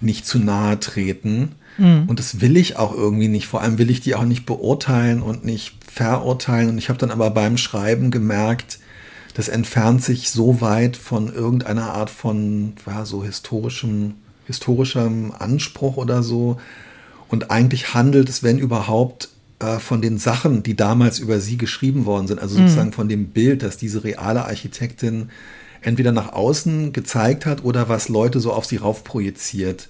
nicht zu nahe treten. Mhm. Und das will ich auch irgendwie nicht. Vor allem will ich die auch nicht beurteilen und nicht verurteilen. Und ich habe dann aber beim Schreiben gemerkt, das entfernt sich so weit von irgendeiner Art von ja, so historischem, historischem Anspruch oder so. Und eigentlich handelt es, wenn überhaupt, äh, von den Sachen, die damals über sie geschrieben worden sind. Also sozusagen mhm. von dem Bild, dass diese reale Architektin entweder nach außen gezeigt hat oder was Leute so auf sie rauf projiziert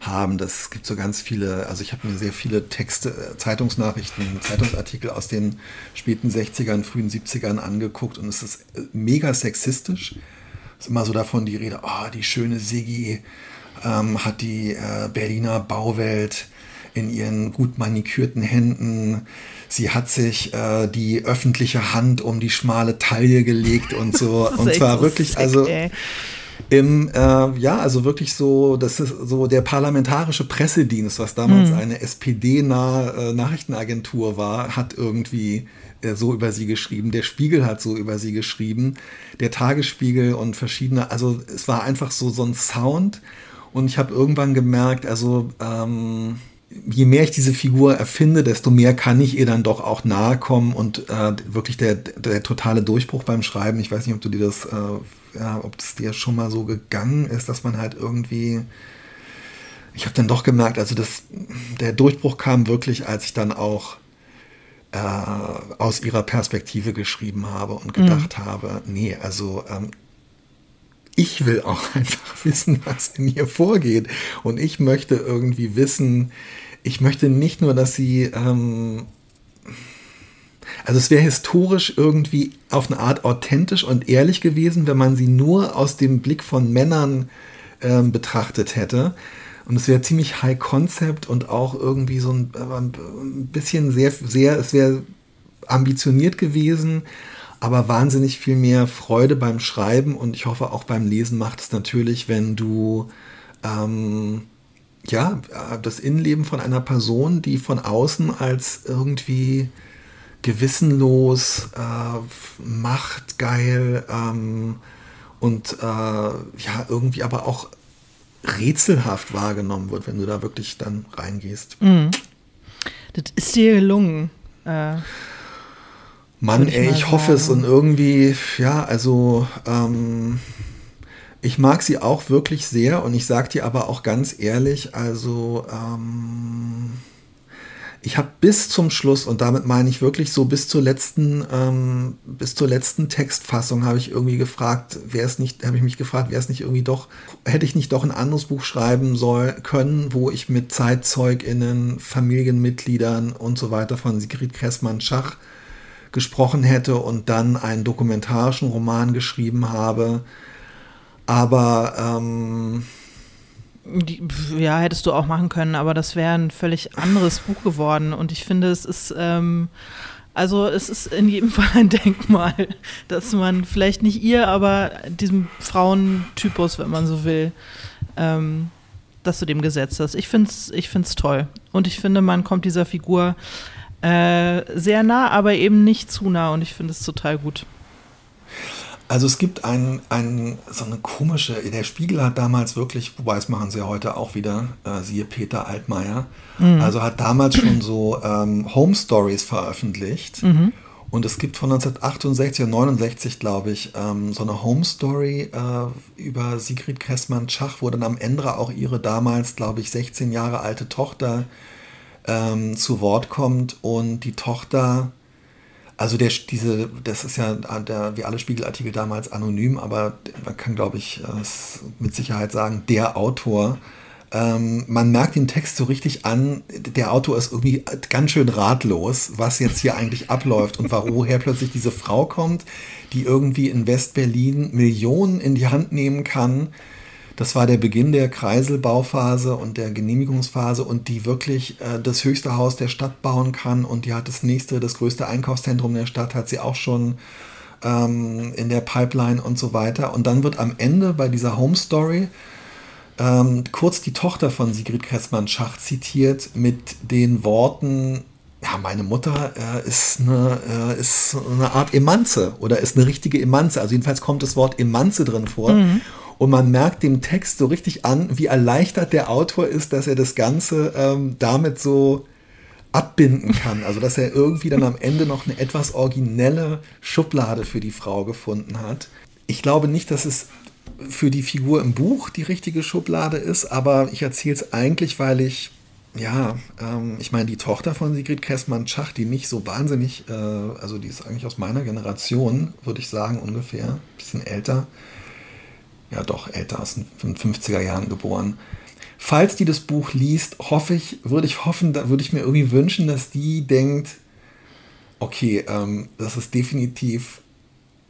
haben. Das gibt so ganz viele, also ich habe mir sehr viele Texte, äh, Zeitungsnachrichten, Zeitungsartikel aus den späten 60ern, frühen 70ern angeguckt und es ist äh, mega sexistisch. Es ist immer so davon die Rede, oh, die schöne Siggi ähm, hat die äh, Berliner Bauwelt in ihren gut manikürten Händen. Sie hat sich äh, die öffentliche Hand um die schmale Taille gelegt und so. *laughs* und zwar wirklich, also. Ey im, äh, ja, also wirklich so, das ist so der parlamentarische Pressedienst, was damals mhm. eine SPD-nahe äh, Nachrichtenagentur war, hat irgendwie äh, so über sie geschrieben. Der Spiegel hat so über sie geschrieben. Der Tagesspiegel und verschiedene, also es war einfach so, so ein Sound. Und ich habe irgendwann gemerkt, also ähm, je mehr ich diese Figur erfinde, desto mehr kann ich ihr dann doch auch nahe kommen und äh, wirklich der, der totale Durchbruch beim Schreiben. Ich weiß nicht, ob du dir das äh, ja, ob es dir schon mal so gegangen ist, dass man halt irgendwie. Ich habe dann doch gemerkt, also das, der Durchbruch kam wirklich, als ich dann auch äh, aus ihrer Perspektive geschrieben habe und gedacht mhm. habe, nee, also ähm, ich will auch *laughs* einfach wissen, was in ihr vorgeht. Und ich möchte irgendwie wissen, ich möchte nicht nur, dass sie ähm, also es wäre historisch irgendwie auf eine Art authentisch und ehrlich gewesen, wenn man sie nur aus dem Blick von Männern äh, betrachtet hätte. Und es wäre ziemlich High Concept und auch irgendwie so ein, ein bisschen sehr, sehr, es wäre ambitioniert gewesen, aber wahnsinnig viel mehr Freude beim Schreiben und ich hoffe auch beim Lesen macht es natürlich, wenn du ähm, ja das Innenleben von einer Person, die von außen als irgendwie gewissenlos, äh, machtgeil ähm, und äh, ja, irgendwie aber auch rätselhaft wahrgenommen wird, wenn du da wirklich dann reingehst. Mm. Das ist dir gelungen. Äh, Mann, ey, ich hoffe es und irgendwie, ja, also ähm, ich mag sie auch wirklich sehr und ich sag dir aber auch ganz ehrlich, also ähm, ich habe bis zum Schluss, und damit meine ich wirklich so bis zur letzten, ähm, bis zur letzten Textfassung habe ich irgendwie gefragt, wäre es nicht, habe ich mich gefragt, wäre es nicht irgendwie doch, hätte ich nicht doch ein anderes Buch schreiben soll können, wo ich mit ZeitzeugInnen, Familienmitgliedern und so weiter von Sigrid Kressmann-Schach gesprochen hätte und dann einen dokumentarischen Roman geschrieben habe. Aber ähm, die, ja, hättest du auch machen können, aber das wäre ein völlig anderes Buch geworden. Und ich finde, es ist, ähm, also es ist in jedem *laughs* Fall ein Denkmal, dass man vielleicht nicht ihr, aber diesem Frauentypus, wenn man so will, ähm, dass du dem gesetzt hast. Ich finde es ich find's toll. Und ich finde, man kommt dieser Figur äh, sehr nah, aber eben nicht zu nah. Und ich finde es total gut. Also es gibt ein, ein, so eine komische, der Spiegel hat damals wirklich, wobei es machen sie ja heute auch wieder, äh, siehe Peter Altmaier, mhm. also hat damals schon so ähm, Home Stories veröffentlicht. Mhm. Und es gibt von 1968 und 69, glaube ich, ähm, so eine Home Story äh, über Sigrid Kressmann-Schach, wo dann am Ende auch ihre damals, glaube ich, 16 Jahre alte Tochter ähm, zu Wort kommt und die Tochter also der, diese, das ist ja der, wie alle Spiegelartikel damals anonym, aber man kann, glaube ich, mit Sicherheit sagen, der Autor. Ähm, man merkt den Text so richtig an, der Autor ist irgendwie ganz schön ratlos, was jetzt hier eigentlich abläuft und woher plötzlich diese Frau kommt, die irgendwie in West-Berlin Millionen in die Hand nehmen kann das war der Beginn der Kreiselbauphase und der Genehmigungsphase und die wirklich äh, das höchste Haus der Stadt bauen kann und die hat das nächste, das größte Einkaufszentrum der Stadt, hat sie auch schon ähm, in der Pipeline und so weiter. Und dann wird am Ende bei dieser Home Story ähm, kurz die Tochter von Sigrid Kressmann-Schach zitiert mit den Worten, ja, meine Mutter äh, ist, eine, äh, ist eine Art Emanze oder ist eine richtige Emanze. Also jedenfalls kommt das Wort Emanze drin vor. Mhm. Und man merkt dem Text so richtig an, wie erleichtert der Autor ist, dass er das Ganze ähm, damit so abbinden kann. Also dass er irgendwie dann am Ende noch eine etwas originelle Schublade für die Frau gefunden hat. Ich glaube nicht, dass es für die Figur im Buch die richtige Schublade ist, aber ich erzähle es eigentlich, weil ich, ja, ähm, ich meine, die Tochter von Sigrid Kressmann-Schach, die nicht so wahnsinnig, äh, also die ist eigentlich aus meiner Generation, würde ich sagen, ungefähr, ein bisschen älter ja doch älter, aus den 50er Jahren geboren. Falls die das Buch liest, hoffe ich, würde ich hoffen, da würde ich mir irgendwie wünschen, dass die denkt, okay, ähm, das ist definitiv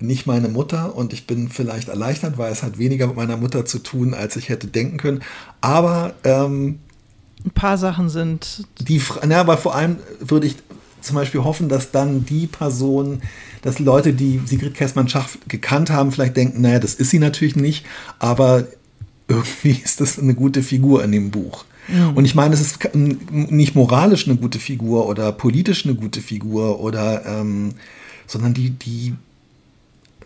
nicht meine Mutter und ich bin vielleicht erleichtert, weil es hat weniger mit meiner Mutter zu tun, als ich hätte denken können. Aber ähm, ein paar Sachen sind. Die, na, aber vor allem würde ich zum Beispiel hoffen, dass dann die Person, dass Leute, die Sigrid Kessmann-Schach gekannt haben, vielleicht denken, naja, das ist sie natürlich nicht, aber irgendwie *laughs* ist das eine gute Figur in dem Buch. Und ich meine, es ist nicht moralisch eine gute Figur oder politisch eine gute Figur oder, ähm, sondern die, die,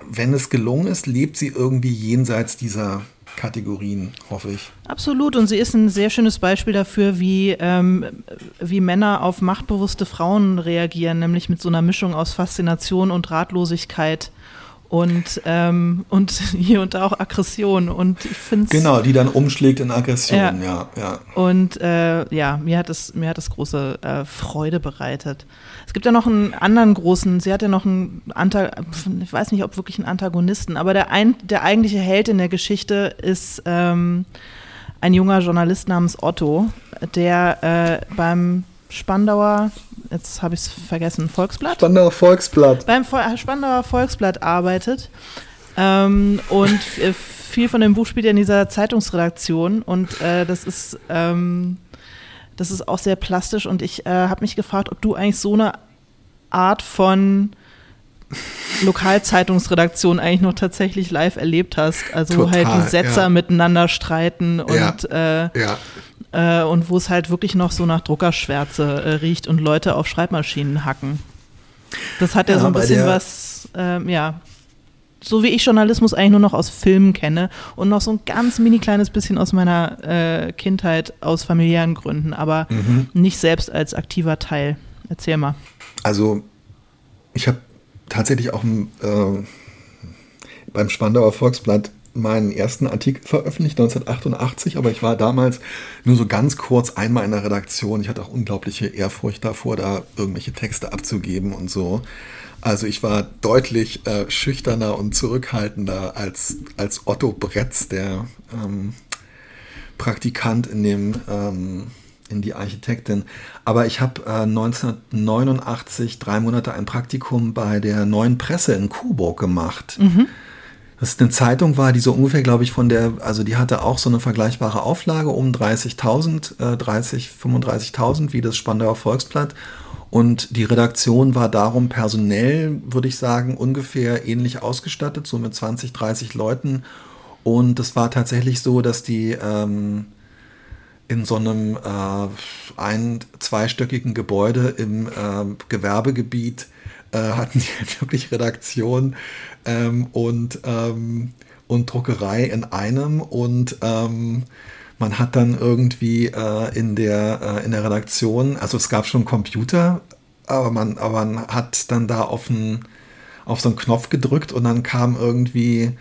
wenn es gelungen ist, lebt sie irgendwie jenseits dieser Kategorien, hoffe ich. Absolut. Und sie ist ein sehr schönes Beispiel dafür, wie, ähm, wie Männer auf machtbewusste Frauen reagieren, nämlich mit so einer Mischung aus Faszination und Ratlosigkeit und, ähm, und *laughs* hier und da auch Aggression. Und ich finde Genau, die dann umschlägt in Aggression, ja. ja, ja. Und äh, ja, mir hat es, mir hat es große äh, Freude bereitet. Es gibt ja noch einen anderen großen, sie hat ja noch einen Anta ich weiß nicht, ob wirklich einen Antagonisten, aber der, ein, der eigentliche Held in der Geschichte ist ähm, ein junger Journalist namens Otto, der äh, beim Spandauer, jetzt habe ich es vergessen, Volksblatt? Spandauer Volksblatt. Beim Spandauer Volksblatt arbeitet. Ähm, und viel von dem Buch spielt ja in dieser Zeitungsredaktion und äh, das ist ähm, das ist auch sehr plastisch und ich äh, habe mich gefragt, ob du eigentlich so eine Art von Lokalzeitungsredaktion eigentlich noch tatsächlich live erlebt hast. Also Total, halt die Setzer ja. miteinander streiten und ja, äh, ja. Äh, und wo es halt wirklich noch so nach Druckerschwärze äh, riecht und Leute auf Schreibmaschinen hacken. Das hat ja, so ein bisschen was, ähm, ja, so wie ich Journalismus eigentlich nur noch aus Filmen kenne und noch so ein ganz mini kleines bisschen aus meiner äh, Kindheit aus familiären Gründen, aber mhm. nicht selbst als aktiver Teil. Erzähl mal. Also, ich habe tatsächlich auch äh, beim Spandauer Volksblatt meinen ersten Artikel veröffentlicht, 1988, aber ich war damals nur so ganz kurz einmal in der Redaktion. Ich hatte auch unglaubliche Ehrfurcht davor, da irgendwelche Texte abzugeben und so. Also ich war deutlich äh, schüchterner und zurückhaltender als, als Otto Bretz, der ähm, Praktikant in dem ähm, in die Architektin. Aber ich habe äh, 1989 drei Monate ein Praktikum bei der Neuen Presse in Coburg gemacht. Mhm. Das ist eine Zeitung war, die so ungefähr, glaube ich, von der, also die hatte auch so eine vergleichbare Auflage um 30.000, äh, 30, 35.000 wie das Spandauer Volksblatt. Und die Redaktion war darum personell, würde ich sagen, ungefähr ähnlich ausgestattet, so mit 20, 30 Leuten. Und es war tatsächlich so, dass die ähm, in so einem äh, ein-, zweistöckigen Gebäude im äh, Gewerbegebiet äh, hatten die *laughs* wirklich Redaktion ähm, und, ähm, und Druckerei in einem. Und ähm, man hat dann irgendwie äh, in, der, äh, in der Redaktion, also es gab schon Computer, aber man, aber man hat dann da auf, ein, auf so einen Knopf gedrückt und dann kam irgendwie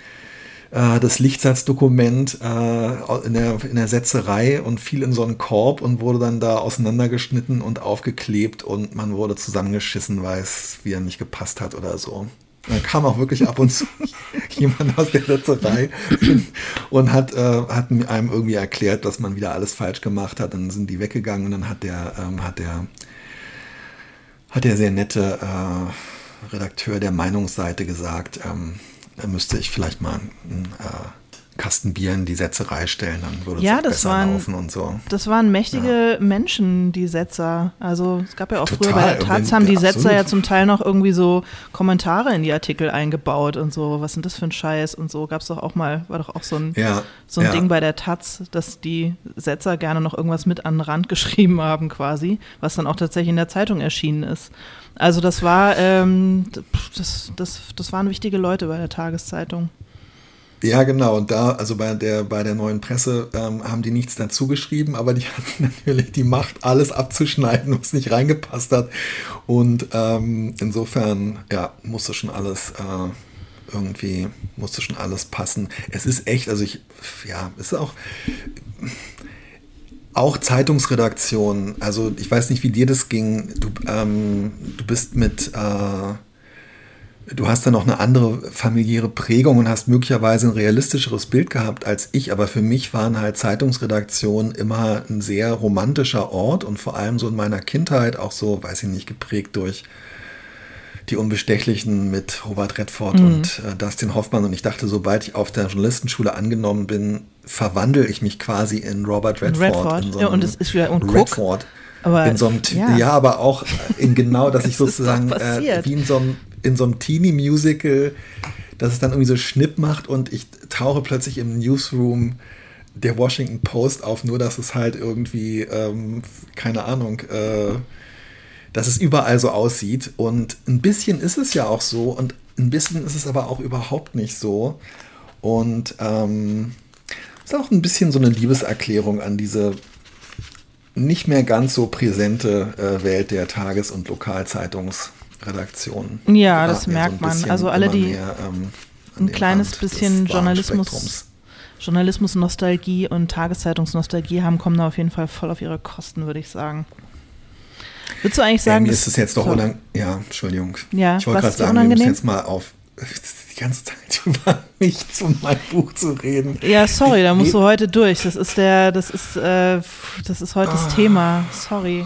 äh, das Lichtsatzdokument äh, in, der, in der Setzerei und fiel in so einen Korb und wurde dann da auseinandergeschnitten und aufgeklebt und man wurde zusammengeschissen, weil es wieder nicht gepasst hat oder so. Dann kam auch wirklich ab und zu *laughs* jemand aus der Setzerei und hat, äh, hat einem irgendwie erklärt, dass man wieder alles falsch gemacht hat. Dann sind die weggegangen und dann hat der, ähm, hat der, hat der sehr nette äh, Redakteur der Meinungsseite gesagt, ähm, müsste ich vielleicht mal ein äh, Kasten Bier in die Setzerei stellen, dann würde ja, es das besser waren, laufen und so. Das waren mächtige ja. Menschen, die Setzer. Also es gab ja auch Total. früher bei der Taz haben die Setzer absolut. ja zum Teil noch irgendwie so Kommentare in die Artikel eingebaut und so. Was sind das für ein Scheiß und so. Gab es doch auch mal, war doch auch so ein, ja, so ein. Ding bei der Taz, dass die Setzer gerne noch irgendwas mit an den Rand geschrieben haben quasi, was dann auch tatsächlich in der Zeitung erschienen ist. Also das war, ähm, das, das, das waren wichtige Leute bei der Tageszeitung. Ja, genau. Und da, also bei der, bei der neuen Presse ähm, haben die nichts dazu geschrieben, aber die *laughs* hatten natürlich die Macht, alles abzuschneiden, was nicht reingepasst hat. Und ähm, insofern, ja, musste schon alles äh, irgendwie, musste schon alles passen. Es ist echt, also ich, ja, es ist auch, auch Zeitungsredaktion. Also ich weiß nicht, wie dir das ging. Du, ähm, du bist mit äh, du hast dann noch eine andere familiäre Prägung und hast möglicherweise ein realistischeres Bild gehabt als ich, aber für mich waren halt Zeitungsredaktionen immer ein sehr romantischer Ort und vor allem so in meiner Kindheit auch so, weiß ich nicht, geprägt durch die Unbestechlichen mit Robert Redford mhm. und äh, Dustin Hoffmann. Und ich dachte, sobald ich auf der Journalistenschule angenommen bin, verwandle ich mich quasi in Robert Redford. Redford. So ja, und es ist wieder und Redford. Aber, in so einem, ja. ja. aber auch in genau, dass *laughs* ich sozusagen äh, wie in so einem, in so einem Teenie-Musical, dass es dann irgendwie so Schnipp macht und ich tauche plötzlich im Newsroom der Washington Post auf, nur dass es halt irgendwie, ähm, keine Ahnung, äh, dass es überall so aussieht. Und ein bisschen ist es ja auch so und ein bisschen ist es aber auch überhaupt nicht so. Und ähm, ist auch ein bisschen so eine Liebeserklärung an diese nicht mehr ganz so präsente äh, Welt der Tages- und Lokalzeitungsredaktionen. Ja, das merkt so man. Also alle, die mehr, ähm, ein kleines bisschen Journalismus, Journalismus-Nostalgie und Tageszeitungsnostalgie haben, kommen da auf jeden Fall voll auf ihre Kosten, würde ich sagen. Würdest du eigentlich sagen, äh, mir ist es jetzt doch so. unangenehm. Ja, Entschuldigung. Ja, ich wollte gerade sagen, unangenehm? wir müssen jetzt mal auf *laughs* die ganze Zeit über mich zu meinem Buch zu reden. Ja, sorry, da musst du heute durch. Das ist der, das ist, äh, das ist heute ah. das Thema. Sorry.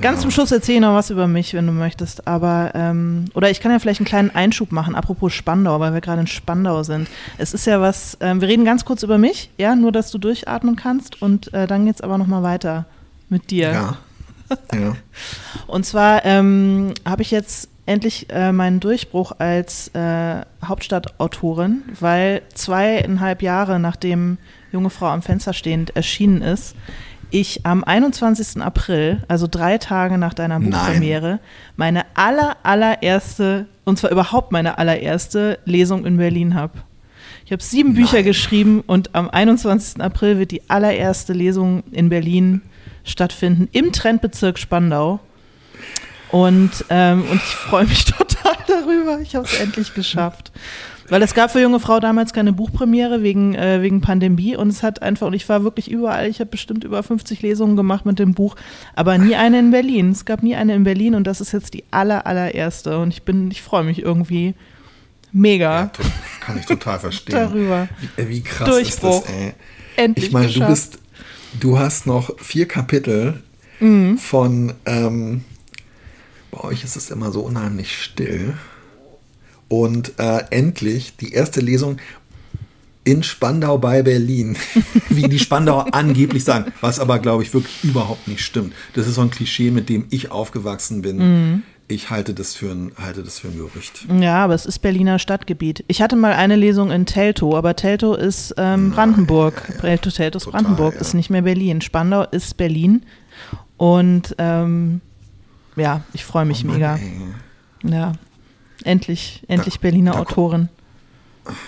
Ganz zum Schluss erzähle ich noch was über mich, wenn du möchtest. Aber, ähm, oder ich kann ja vielleicht einen kleinen Einschub machen, apropos Spandau, weil wir gerade in Spandau sind. Es ist ja was, ähm, wir reden ganz kurz über mich, ja, nur dass du durchatmen kannst und äh, dann geht es aber nochmal weiter mit dir. Ja. ja. *laughs* und zwar ähm, habe ich jetzt endlich äh, meinen Durchbruch als äh, Hauptstadtautorin, weil zweieinhalb Jahre nachdem Junge Frau am Fenster stehend erschienen ist, ich am 21. April, also drei Tage nach deiner Buchpremiere, meine aller, allererste, und zwar überhaupt meine allererste Lesung in Berlin habe. Ich habe sieben Nein. Bücher geschrieben und am 21. April wird die allererste Lesung in Berlin stattfinden, im Trendbezirk Spandau. Und, ähm, und ich freue mich *laughs* total darüber. Ich habe es endlich geschafft. Weil es gab für junge Frau damals keine Buchpremiere wegen, äh, wegen Pandemie und es hat einfach, und ich war wirklich überall, ich habe bestimmt über 50 Lesungen gemacht mit dem Buch, aber nie eine in Berlin. Es gab nie eine in Berlin und das ist jetzt die aller, allererste und ich bin, ich freue mich irgendwie mega. Ja, kann ich total verstehen. Darüber. Wie, äh, wie krass Durchbruch. ist das, ey. Endlich Ich meine, du bist, du hast noch vier Kapitel mhm. von, ähm, bei euch ist es immer so unheimlich still. Und äh, endlich die erste Lesung in Spandau bei Berlin, *laughs* wie die Spandauer angeblich sagen, was aber, glaube ich, wirklich überhaupt nicht stimmt. Das ist so ein Klischee, mit dem ich aufgewachsen bin. Mhm. Ich halte das, für ein, halte das für ein Gerücht. Ja, aber es ist Berliner Stadtgebiet. Ich hatte mal eine Lesung in Teltow, aber Teltow ist ähm, Brandenburg. Teltow, Teltow ist Total, Brandenburg, ja. ist nicht mehr Berlin. Spandau ist Berlin. Und ähm, ja, ich freue mich oh Mann, mega. Ey. Ja, endlich, endlich da, Berliner da Autorin.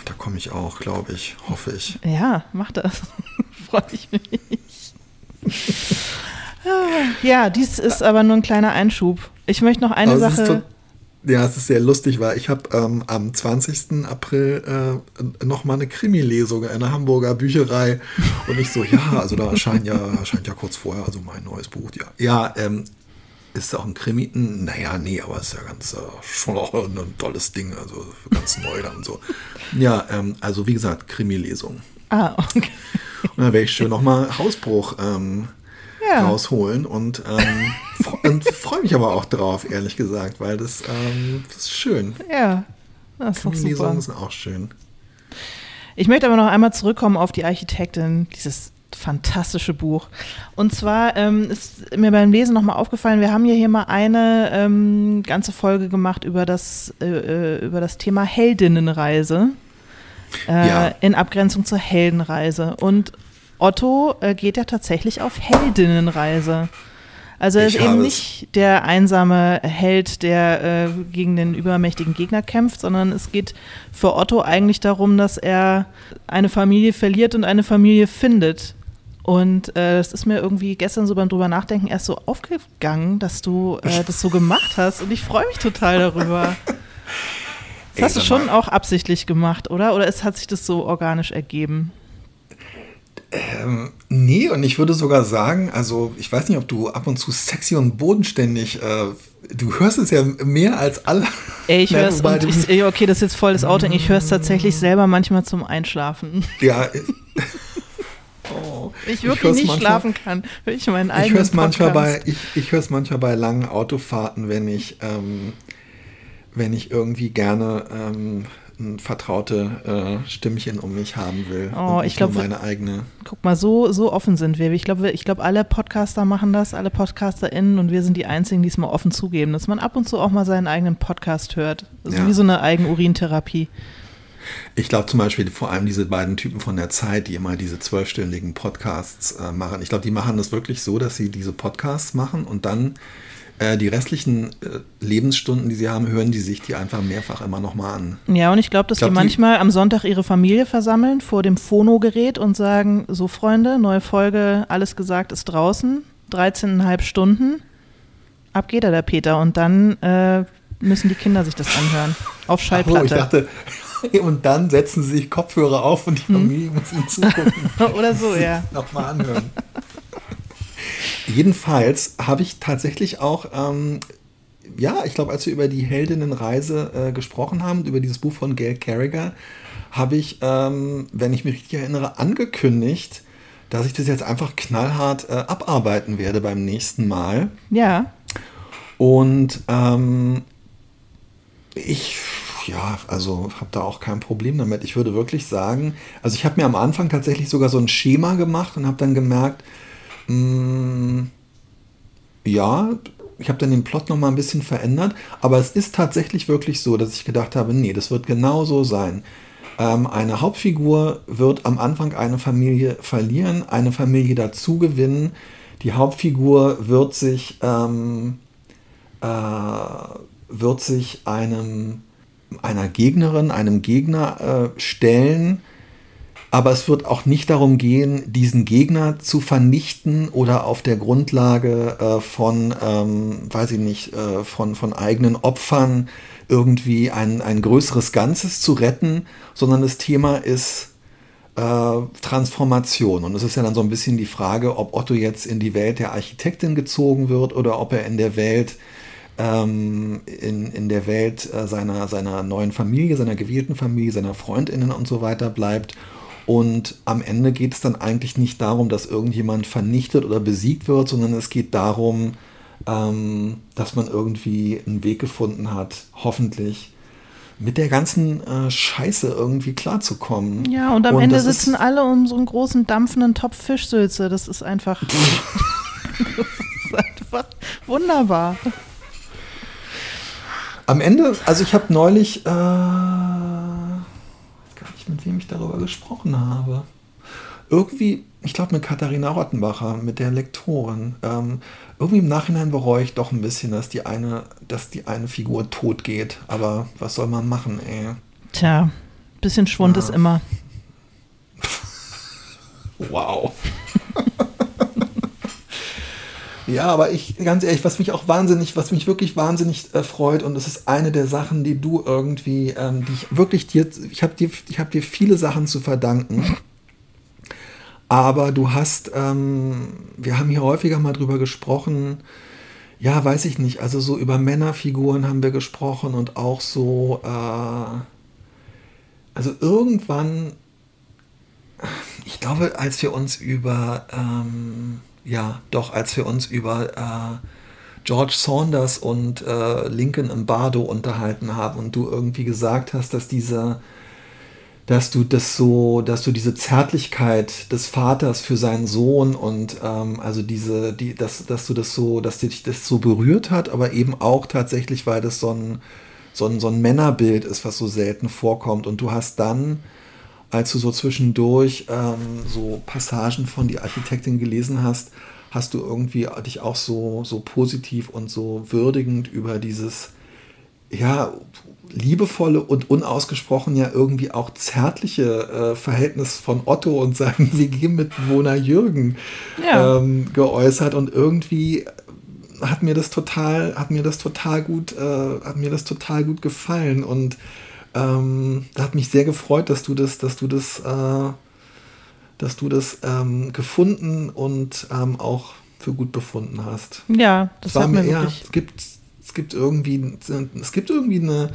Da komme ich auch, glaube ich, hoffe ich. Ja, mach das. *laughs* freue ich mich. ja, dies ist aber nur ein kleiner Einschub. Ich möchte noch eine Sache. Ja, es ist sehr lustig, weil ich habe ähm, am 20. April äh, noch mal eine Krimi-Lesung in einer Hamburger Bücherei und ich so, ja, also da erscheint ja, erscheint ja kurz vorher, also mein neues Buch, ja. Ja, ähm, ist auch ein Krimi? Naja, nee, aber ist ja ganz äh, schon auch ein tolles Ding, also ganz neu dann so. Ja, ähm, also wie gesagt, Krimi-Lesung. Ah, okay. Und dann werde ich schön nochmal Hausbruch ähm, ja. rausholen und, ähm, und freue mich aber auch drauf, ehrlich gesagt, weil das, ähm, das ist schön. Ja, das ist Krimi-Lesungen sind auch schön. Ich möchte aber noch einmal zurückkommen auf die Architektin, dieses fantastische Buch. Und zwar ähm, ist mir beim Lesen nochmal aufgefallen, wir haben ja hier mal eine ähm, ganze Folge gemacht über das, äh, äh, über das Thema Heldinnenreise. Äh, ja. In Abgrenzung zur Heldenreise. Und Otto äh, geht ja tatsächlich auf Heldinnenreise. Also er ist eben nicht der einsame Held, der äh, gegen den übermächtigen Gegner kämpft, sondern es geht für Otto eigentlich darum, dass er eine Familie verliert und eine Familie findet. Und äh, das ist mir irgendwie gestern so beim drüber nachdenken erst so aufgegangen, dass du äh, *laughs* das so gemacht hast. Und ich freue mich total darüber. *laughs* Das Ey, hast du schon auch absichtlich gemacht, oder? Oder es hat sich das so organisch ergeben? Ähm, nee, und ich würde sogar sagen, also ich weiß nicht, ob du ab und zu sexy und bodenständig, äh, du hörst es ja mehr als alle. Ey, ich *laughs* höre es, okay, das ist jetzt voll das Outing, ich höre es tatsächlich selber manchmal zum Einschlafen. Ja, Oh, ich wirklich ich nicht manchmal, schlafen kann, wenn ich meinen eigenen ich manchmal bei Ich, ich höre es manchmal bei langen Autofahrten, wenn ich, ähm, wenn ich irgendwie gerne ähm, ein vertraute äh, Stimmchen um mich haben will. Oh, ich glaube, meine eigene. Guck mal, so, so offen sind wir. Ich glaube, ich glaube, alle Podcaster machen das, alle PodcasterInnen und wir sind die Einzigen, die es mal offen zugeben, dass man ab und zu auch mal seinen eigenen Podcast hört. Also ja. wie so eine Eigenurintherapie. Ich glaube zum Beispiel vor allem diese beiden Typen von der Zeit, die immer diese zwölfstündigen Podcasts äh, machen. Ich glaube, die machen das wirklich so, dass sie diese Podcasts machen und dann äh, die restlichen äh, Lebensstunden, die sie haben, hören die sich die einfach mehrfach immer nochmal an. Ja, und ich glaube, dass ich glaub, die manchmal am Sonntag ihre Familie versammeln vor dem Phono-Gerät und sagen, so Freunde, neue Folge, alles gesagt ist draußen, 13,5 Stunden, ab geht er der Peter und dann äh, müssen die Kinder sich das anhören, auf Schallplatte. Oh, ich dachte, *laughs* und dann setzen sie sich Kopfhörer auf und die hm. Familie hm. muss ihnen zugucken. *laughs* Oder so, ja. Nochmal anhören. Jedenfalls habe ich tatsächlich auch, ähm, ja, ich glaube, als wir über die Heldinnenreise äh, gesprochen haben, über dieses Buch von Gail Carriger, habe ich, ähm, wenn ich mich richtig erinnere, angekündigt, dass ich das jetzt einfach knallhart äh, abarbeiten werde beim nächsten Mal. Ja. Und ähm, ich, ja, also habe da auch kein Problem damit. Ich würde wirklich sagen, also ich habe mir am Anfang tatsächlich sogar so ein Schema gemacht und habe dann gemerkt, mh, mm, ja, ich habe dann den Plot noch mal ein bisschen verändert, aber es ist tatsächlich wirklich so, dass ich gedacht habe, nee, das wird genau so sein. Ähm, eine Hauptfigur wird am Anfang eine Familie verlieren, eine Familie dazu gewinnen. Die Hauptfigur wird sich, ähm, äh, wird sich einem, einer Gegnerin, einem Gegner äh, stellen, aber es wird auch nicht darum gehen, diesen Gegner zu vernichten oder auf der Grundlage äh, von, ähm, weiß ich nicht, äh, von, von eigenen Opfern irgendwie ein, ein größeres Ganzes zu retten, sondern das Thema ist äh, Transformation. Und es ist ja dann so ein bisschen die Frage, ob Otto jetzt in die Welt der Architektin gezogen wird oder ob er in der Welt ähm, in, in der Welt äh, seiner, seiner neuen Familie, seiner gewählten Familie, seiner Freundinnen und so weiter bleibt und am Ende geht es dann eigentlich nicht darum, dass irgendjemand vernichtet oder besiegt wird, sondern es geht darum, ähm, dass man irgendwie einen Weg gefunden hat, hoffentlich mit der ganzen äh, Scheiße irgendwie klarzukommen. Ja, und am und Ende sitzen alle um so einen großen dampfenden Topf Fischsülze. Das ist einfach. *laughs* *laughs* das ist einfach wunderbar. Am Ende, also ich habe neulich. Äh, nicht, mit wem ich darüber gesprochen habe. Irgendwie, ich glaube mit Katharina Rottenbacher, mit der Lektorin. Ähm, irgendwie im Nachhinein bereue ich doch ein bisschen, dass die eine, dass die eine Figur tot geht. Aber was soll man machen, ey? Tja, bisschen Schwund ja. ist immer. *laughs* wow. *laughs* Ja, aber ich, ganz ehrlich, was mich auch wahnsinnig, was mich wirklich wahnsinnig äh, freut, und das ist eine der Sachen, die du irgendwie, ähm, die ich wirklich dir, ich habe dir, ich habe dir viele Sachen zu verdanken. Aber du hast, ähm, wir haben hier häufiger mal drüber gesprochen, ja, weiß ich nicht, also so über Männerfiguren haben wir gesprochen und auch so, äh, also irgendwann, ich glaube, als wir uns über, ähm, ja, doch, als wir uns über äh, George Saunders und äh, Lincoln im Bardo unterhalten haben und du irgendwie gesagt hast, dass diese, dass du das so, dass du diese Zärtlichkeit des Vaters für seinen Sohn und ähm, also diese, die, dass, dass du das so, dass dich das so berührt hat, aber eben auch tatsächlich, weil das so ein, so ein, so ein Männerbild ist, was so selten vorkommt. Und du hast dann als du so zwischendurch ähm, so Passagen von die Architektin gelesen hast, hast du irgendwie dich auch so, so positiv und so würdigend über dieses, ja, liebevolle und unausgesprochen ja irgendwie auch zärtliche äh, Verhältnis von Otto und seinem *laughs* WG-Mitbewohner Jürgen ja. ähm, geäußert und irgendwie hat mir das total, hat mir das total gut, äh, hat mir das total gut gefallen und ähm, hat mich sehr gefreut, dass du das, dass du das, äh, dass du das ähm, gefunden und ähm, auch für gut befunden hast. Ja, das war mir ja, es gibt, es gibt irgendwie, es gibt irgendwie eine,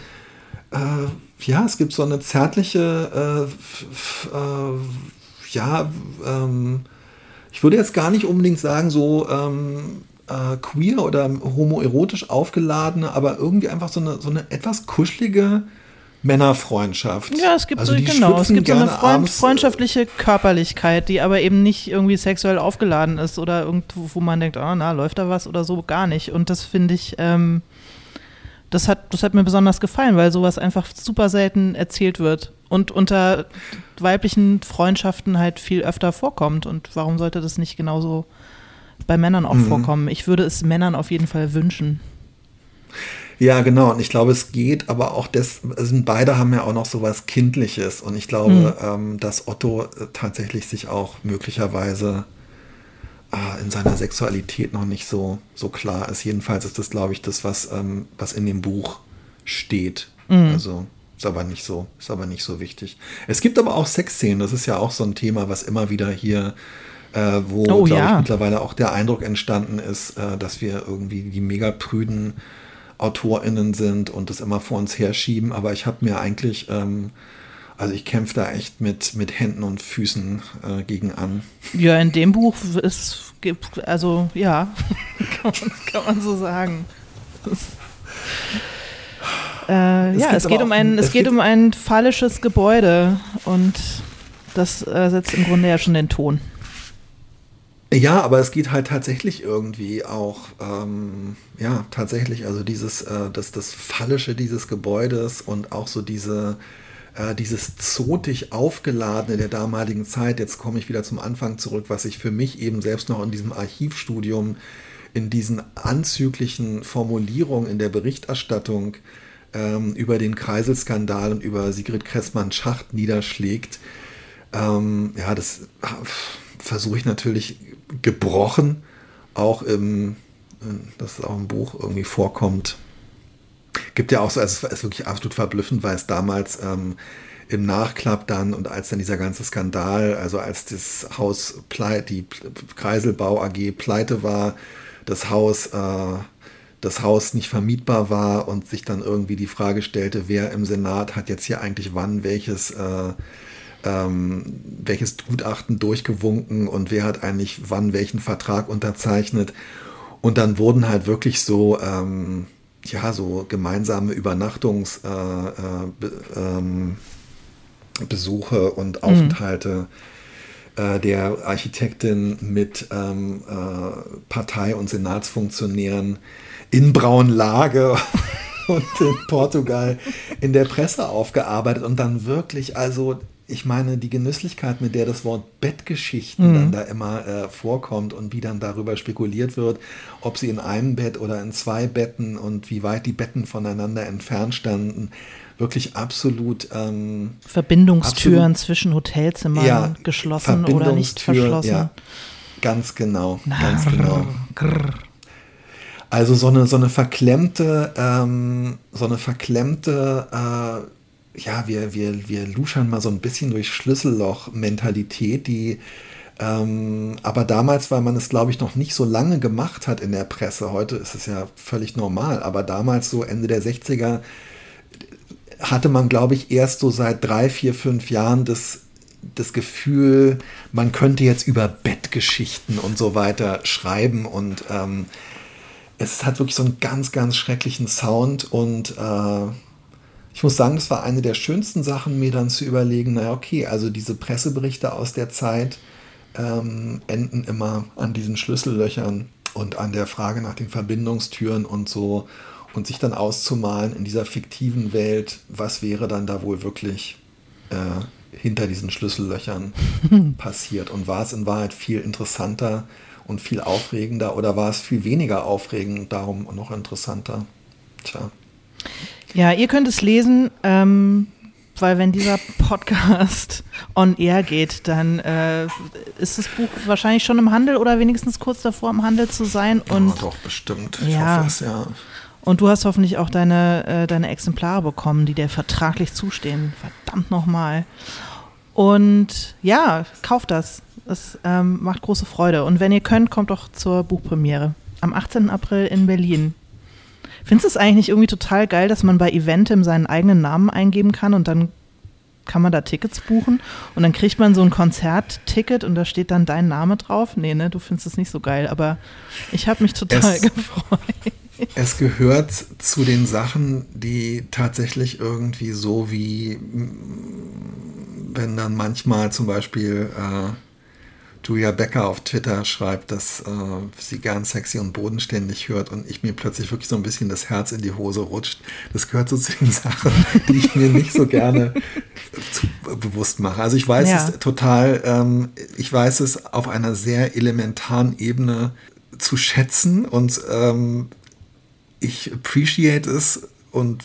äh, ja, es gibt so eine zärtliche, äh, äh, ja, ähm, ich würde jetzt gar nicht unbedingt sagen, so, ähm, äh, queer oder homoerotisch aufgeladene, aber irgendwie einfach so eine, so eine etwas kuschelige Männerfreundschaft. Ja, es gibt also so, genau, es gibt so eine Freund, freundschaftliche Körperlichkeit, die aber eben nicht irgendwie sexuell aufgeladen ist oder irgendwo, wo man denkt, oh, na, läuft da was oder so, gar nicht. Und das finde ich, ähm, das hat, das hat mir besonders gefallen, weil sowas einfach super selten erzählt wird und unter weiblichen Freundschaften halt viel öfter vorkommt. Und warum sollte das nicht genauso bei Männern auch mhm. vorkommen? Ich würde es Männern auf jeden Fall wünschen. Ja, genau. Und ich glaube, es geht, aber auch das, also beide haben ja auch noch so was Kindliches. Und ich glaube, mhm. ähm, dass Otto äh, tatsächlich sich auch möglicherweise äh, in seiner Sexualität noch nicht so, so klar ist. Jedenfalls ist das, glaube ich, das, was, ähm, was in dem Buch steht. Mhm. Also ist aber nicht so, ist aber nicht so wichtig. Es gibt aber auch Sexszenen. Das ist ja auch so ein Thema, was immer wieder hier äh, wo, oh, glaube ja. ich, mittlerweile auch der Eindruck entstanden ist, äh, dass wir irgendwie die mega prüden AutorInnen sind und das immer vor uns herschieben, aber ich habe mir eigentlich, ähm, also ich kämpfe da echt mit, mit Händen und Füßen äh, gegen an. Ja, in dem Buch ist, also ja, *laughs* kann, man, kann man so sagen. Äh, ja, es geht, um ein, es, es geht um ein phallisches Gebäude und das äh, setzt im Grunde ja schon den Ton. Ja, aber es geht halt tatsächlich irgendwie auch, ähm, ja, tatsächlich, also dieses, äh, das, das Phallische dieses Gebäudes und auch so diese, äh, dieses zotig aufgeladene der damaligen Zeit, jetzt komme ich wieder zum Anfang zurück, was ich für mich eben selbst noch in diesem Archivstudium, in diesen anzüglichen Formulierungen in der Berichterstattung ähm, über den Kreiselskandal und über Sigrid Kressmann-Schacht niederschlägt. Ähm, ja, das äh, versuche ich natürlich gebrochen, auch im, dass es auch im Buch irgendwie vorkommt. Gibt ja auch so, es ist wirklich absolut verblüffend, weil es damals ähm, im Nachklapp dann und als dann dieser ganze Skandal, also als das Haus, pleit, die Kreiselbau AG pleite war, das Haus, äh, das Haus nicht vermietbar war und sich dann irgendwie die Frage stellte, wer im Senat hat jetzt hier eigentlich wann welches äh, ähm, welches Gutachten durchgewunken und wer hat eigentlich wann welchen Vertrag unterzeichnet. Und dann wurden halt wirklich so, ähm, ja, so gemeinsame Übernachtungsbesuche äh, äh, ähm, und mhm. Aufenthalte mhm. der Architektin mit ähm, äh, Partei- und Senatsfunktionären in Braunlage *laughs* und in Portugal in der Presse aufgearbeitet und dann wirklich, also ich meine, die Genüsslichkeit, mit der das Wort Bettgeschichten mhm. dann da immer äh, vorkommt und wie dann darüber spekuliert wird, ob sie in einem Bett oder in zwei Betten und wie weit die Betten voneinander entfernt standen, wirklich absolut. Ähm, Verbindungstüren absolut, zwischen Hotelzimmern ja, geschlossen oder nicht verschlossen. Ja, ganz genau, Na, ganz genau. Grrr. Also so eine, so eine verklemmte, ähm, so eine verklemmte äh, ja, wir, wir, wir luschern mal so ein bisschen durch Schlüsselloch-Mentalität, die ähm, aber damals, weil man es, glaube ich, noch nicht so lange gemacht hat in der Presse, heute ist es ja völlig normal, aber damals so Ende der 60er hatte man, glaube ich, erst so seit drei, vier, fünf Jahren das, das Gefühl, man könnte jetzt über Bettgeschichten und so weiter schreiben und ähm, es hat wirklich so einen ganz, ganz schrecklichen Sound und äh, ich muss sagen, das war eine der schönsten Sachen, mir dann zu überlegen, naja, okay, also diese Presseberichte aus der Zeit ähm, enden immer an diesen Schlüssellöchern und an der Frage nach den Verbindungstüren und so und sich dann auszumalen in dieser fiktiven Welt, was wäre dann da wohl wirklich äh, hinter diesen Schlüssellöchern *laughs* passiert und war es in Wahrheit viel interessanter und viel aufregender oder war es viel weniger aufregend und darum noch interessanter? Tja. Ja, ihr könnt es lesen, ähm, weil wenn dieser Podcast on air geht, dann äh, ist das Buch wahrscheinlich schon im Handel oder wenigstens kurz davor im Handel zu sein. Und, ja, doch, bestimmt. Ich ja. hoffe es, ja. Und du hast hoffentlich auch deine, äh, deine Exemplare bekommen, die dir vertraglich zustehen. Verdammt nochmal. Und ja, kauft das. Es ähm, macht große Freude. Und wenn ihr könnt, kommt doch zur Buchpremiere. Am 18. April in Berlin. Findest du es eigentlich irgendwie total geil, dass man bei Eventim seinen eigenen Namen eingeben kann und dann kann man da Tickets buchen und dann kriegt man so ein Konzertticket und da steht dann dein Name drauf. Nee, ne, du findest es nicht so geil, aber ich habe mich total es, gefreut. Es gehört zu den Sachen, die tatsächlich irgendwie so wie, wenn dann manchmal zum Beispiel äh, Julia Becker auf Twitter schreibt, dass äh, sie gern sexy und bodenständig hört und ich mir plötzlich wirklich so ein bisschen das Herz in die Hose rutscht. Das gehört so zu den Sachen, die ich mir nicht so gerne *laughs* zu, bewusst mache. Also ich weiß ja. es total, ähm, ich weiß es auf einer sehr elementaren Ebene zu schätzen und ähm, ich appreciate es und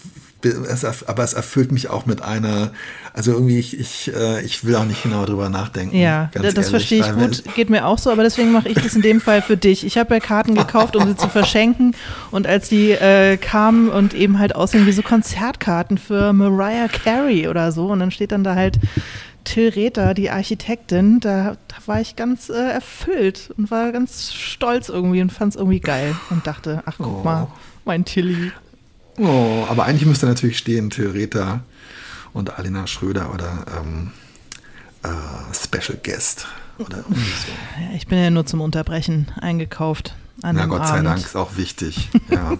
aber es erfüllt mich auch mit einer, also irgendwie, ich, ich, äh, ich will auch nicht genau drüber nachdenken. Ja, das ehrlich, verstehe ich gut, geht mir auch so, aber deswegen mache ich das in dem Fall für dich. Ich habe ja Karten gekauft, um sie zu verschenken und als die äh, kamen und eben halt aussehen wie so Konzertkarten für Mariah Carey oder so und dann steht dann da halt Till Rether, die Architektin, da, da war ich ganz äh, erfüllt und war ganz stolz irgendwie und fand es irgendwie geil und dachte, ach guck oh. mal, mein Tilly. Oh, aber eigentlich müsste natürlich stehen Rether und Alina Schröder oder ähm, äh, Special Guest oder so. Ja, ich bin ja nur zum Unterbrechen eingekauft. An Na Gott sei Abend. Dank, ist auch wichtig. Ja.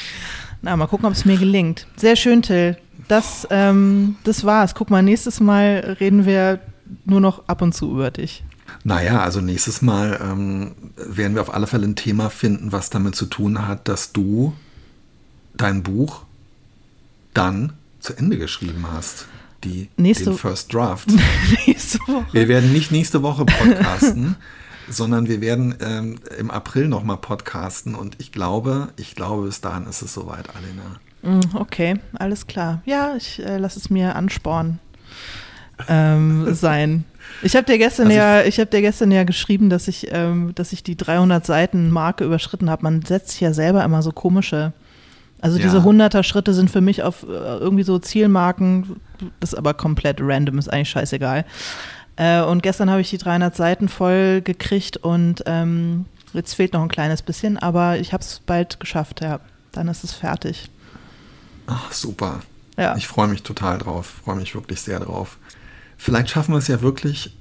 *laughs* Na, mal gucken, ob es mir gelingt. Sehr schön, Till. Das, ähm, das war's. Guck mal, nächstes Mal reden wir nur noch ab und zu über dich. Naja, also nächstes Mal ähm, werden wir auf alle Fälle ein Thema finden, was damit zu tun hat, dass du dein Buch dann zu Ende geschrieben hast. Die, nächste, den First Draft. *laughs* nächste Woche. Wir werden nicht nächste Woche podcasten, *laughs* sondern wir werden ähm, im April nochmal podcasten und ich glaube, ich glaube, bis dahin ist es soweit, Alena. Mm, okay, alles klar. Ja, ich äh, lasse es mir anspornen ähm, *laughs* sein. Ich habe dir gestern also ja, ich habe dir gestern ja geschrieben, dass ich, ähm, dass ich die 300 Seiten Marke überschritten habe. Man setzt sich ja selber immer so komische. Also ja. diese 100er Schritte sind für mich auf äh, irgendwie so Zielmarken. Das ist aber komplett random, ist eigentlich scheißegal. Äh, und gestern habe ich die 300 Seiten voll gekriegt und ähm, jetzt fehlt noch ein kleines bisschen, aber ich habe es bald geschafft. Ja, dann ist es fertig. Ach super. Ja. Ich freue mich total drauf. Freue mich wirklich sehr drauf. Vielleicht schaffen wir es ja wirklich,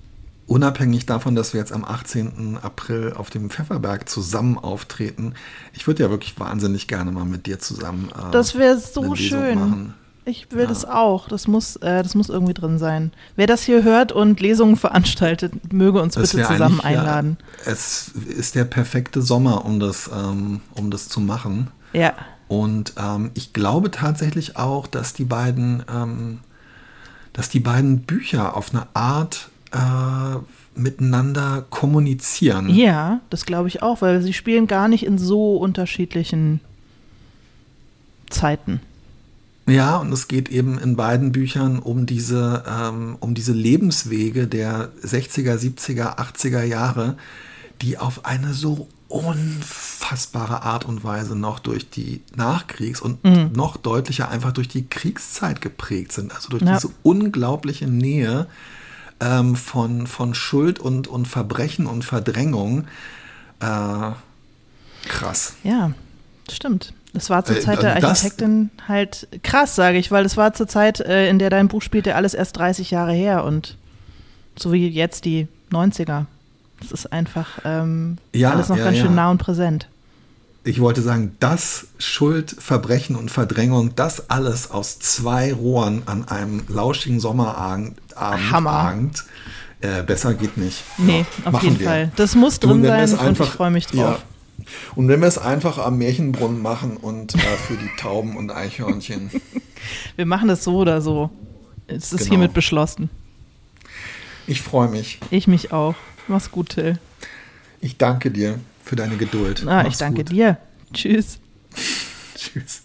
unabhängig davon, dass wir jetzt am 18. April auf dem Pfefferberg zusammen auftreten. Ich würde ja wirklich wahnsinnig gerne mal mit dir zusammen. Äh, das wäre so schön. Machen. Ich will ja. das auch. Das muss, äh, das muss irgendwie drin sein. Wer das hier hört und Lesungen veranstaltet, möge uns das bitte zusammen einladen. Ja, es ist der perfekte Sommer, um das, ähm, um das zu machen. Ja. Und ähm, ich glaube tatsächlich auch, dass die beiden ähm, dass die beiden Bücher auf eine Art äh, miteinander kommunizieren. Ja, das glaube ich auch, weil sie spielen gar nicht in so unterschiedlichen Zeiten. Ja, und es geht eben in beiden Büchern um diese, ähm, um diese Lebenswege der 60er, 70er, 80er Jahre, die auf eine so unfassbare Art und Weise noch durch die Nachkriegs- und mhm. noch deutlicher einfach durch die Kriegszeit geprägt sind. Also durch ja. diese unglaubliche Nähe ähm, von, von Schuld und, und Verbrechen und Verdrängung. Äh, krass. Ja, stimmt. Das war zur äh, Zeit der Architektin halt krass, sage ich, weil es war zur Zeit, äh, in der dein Buch spielte, alles erst 30 Jahre her und so wie jetzt die 90er. Es ist einfach ähm, ja, alles noch ja, ganz ja. schön nah und präsent. Ich wollte sagen, das Schuld, Verbrechen und Verdrängung, das alles aus zwei Rohren an einem lauschigen Sommerabend Abend, äh, besser geht nicht. Nee, ja, auf jeden wir. Fall. Das muss drin sein einfach, und ich freue mich drauf. Und wenn wir es einfach am Märchenbrunnen machen und äh, für die Tauben und Eichhörnchen. *laughs* wir machen das so oder so. Es ist genau. hiermit beschlossen. Ich freue mich. Ich mich auch. Mach's gut, Till. Ich danke dir für deine Geduld. Ah, ich danke gut. dir. Tschüss. *laughs* Tschüss.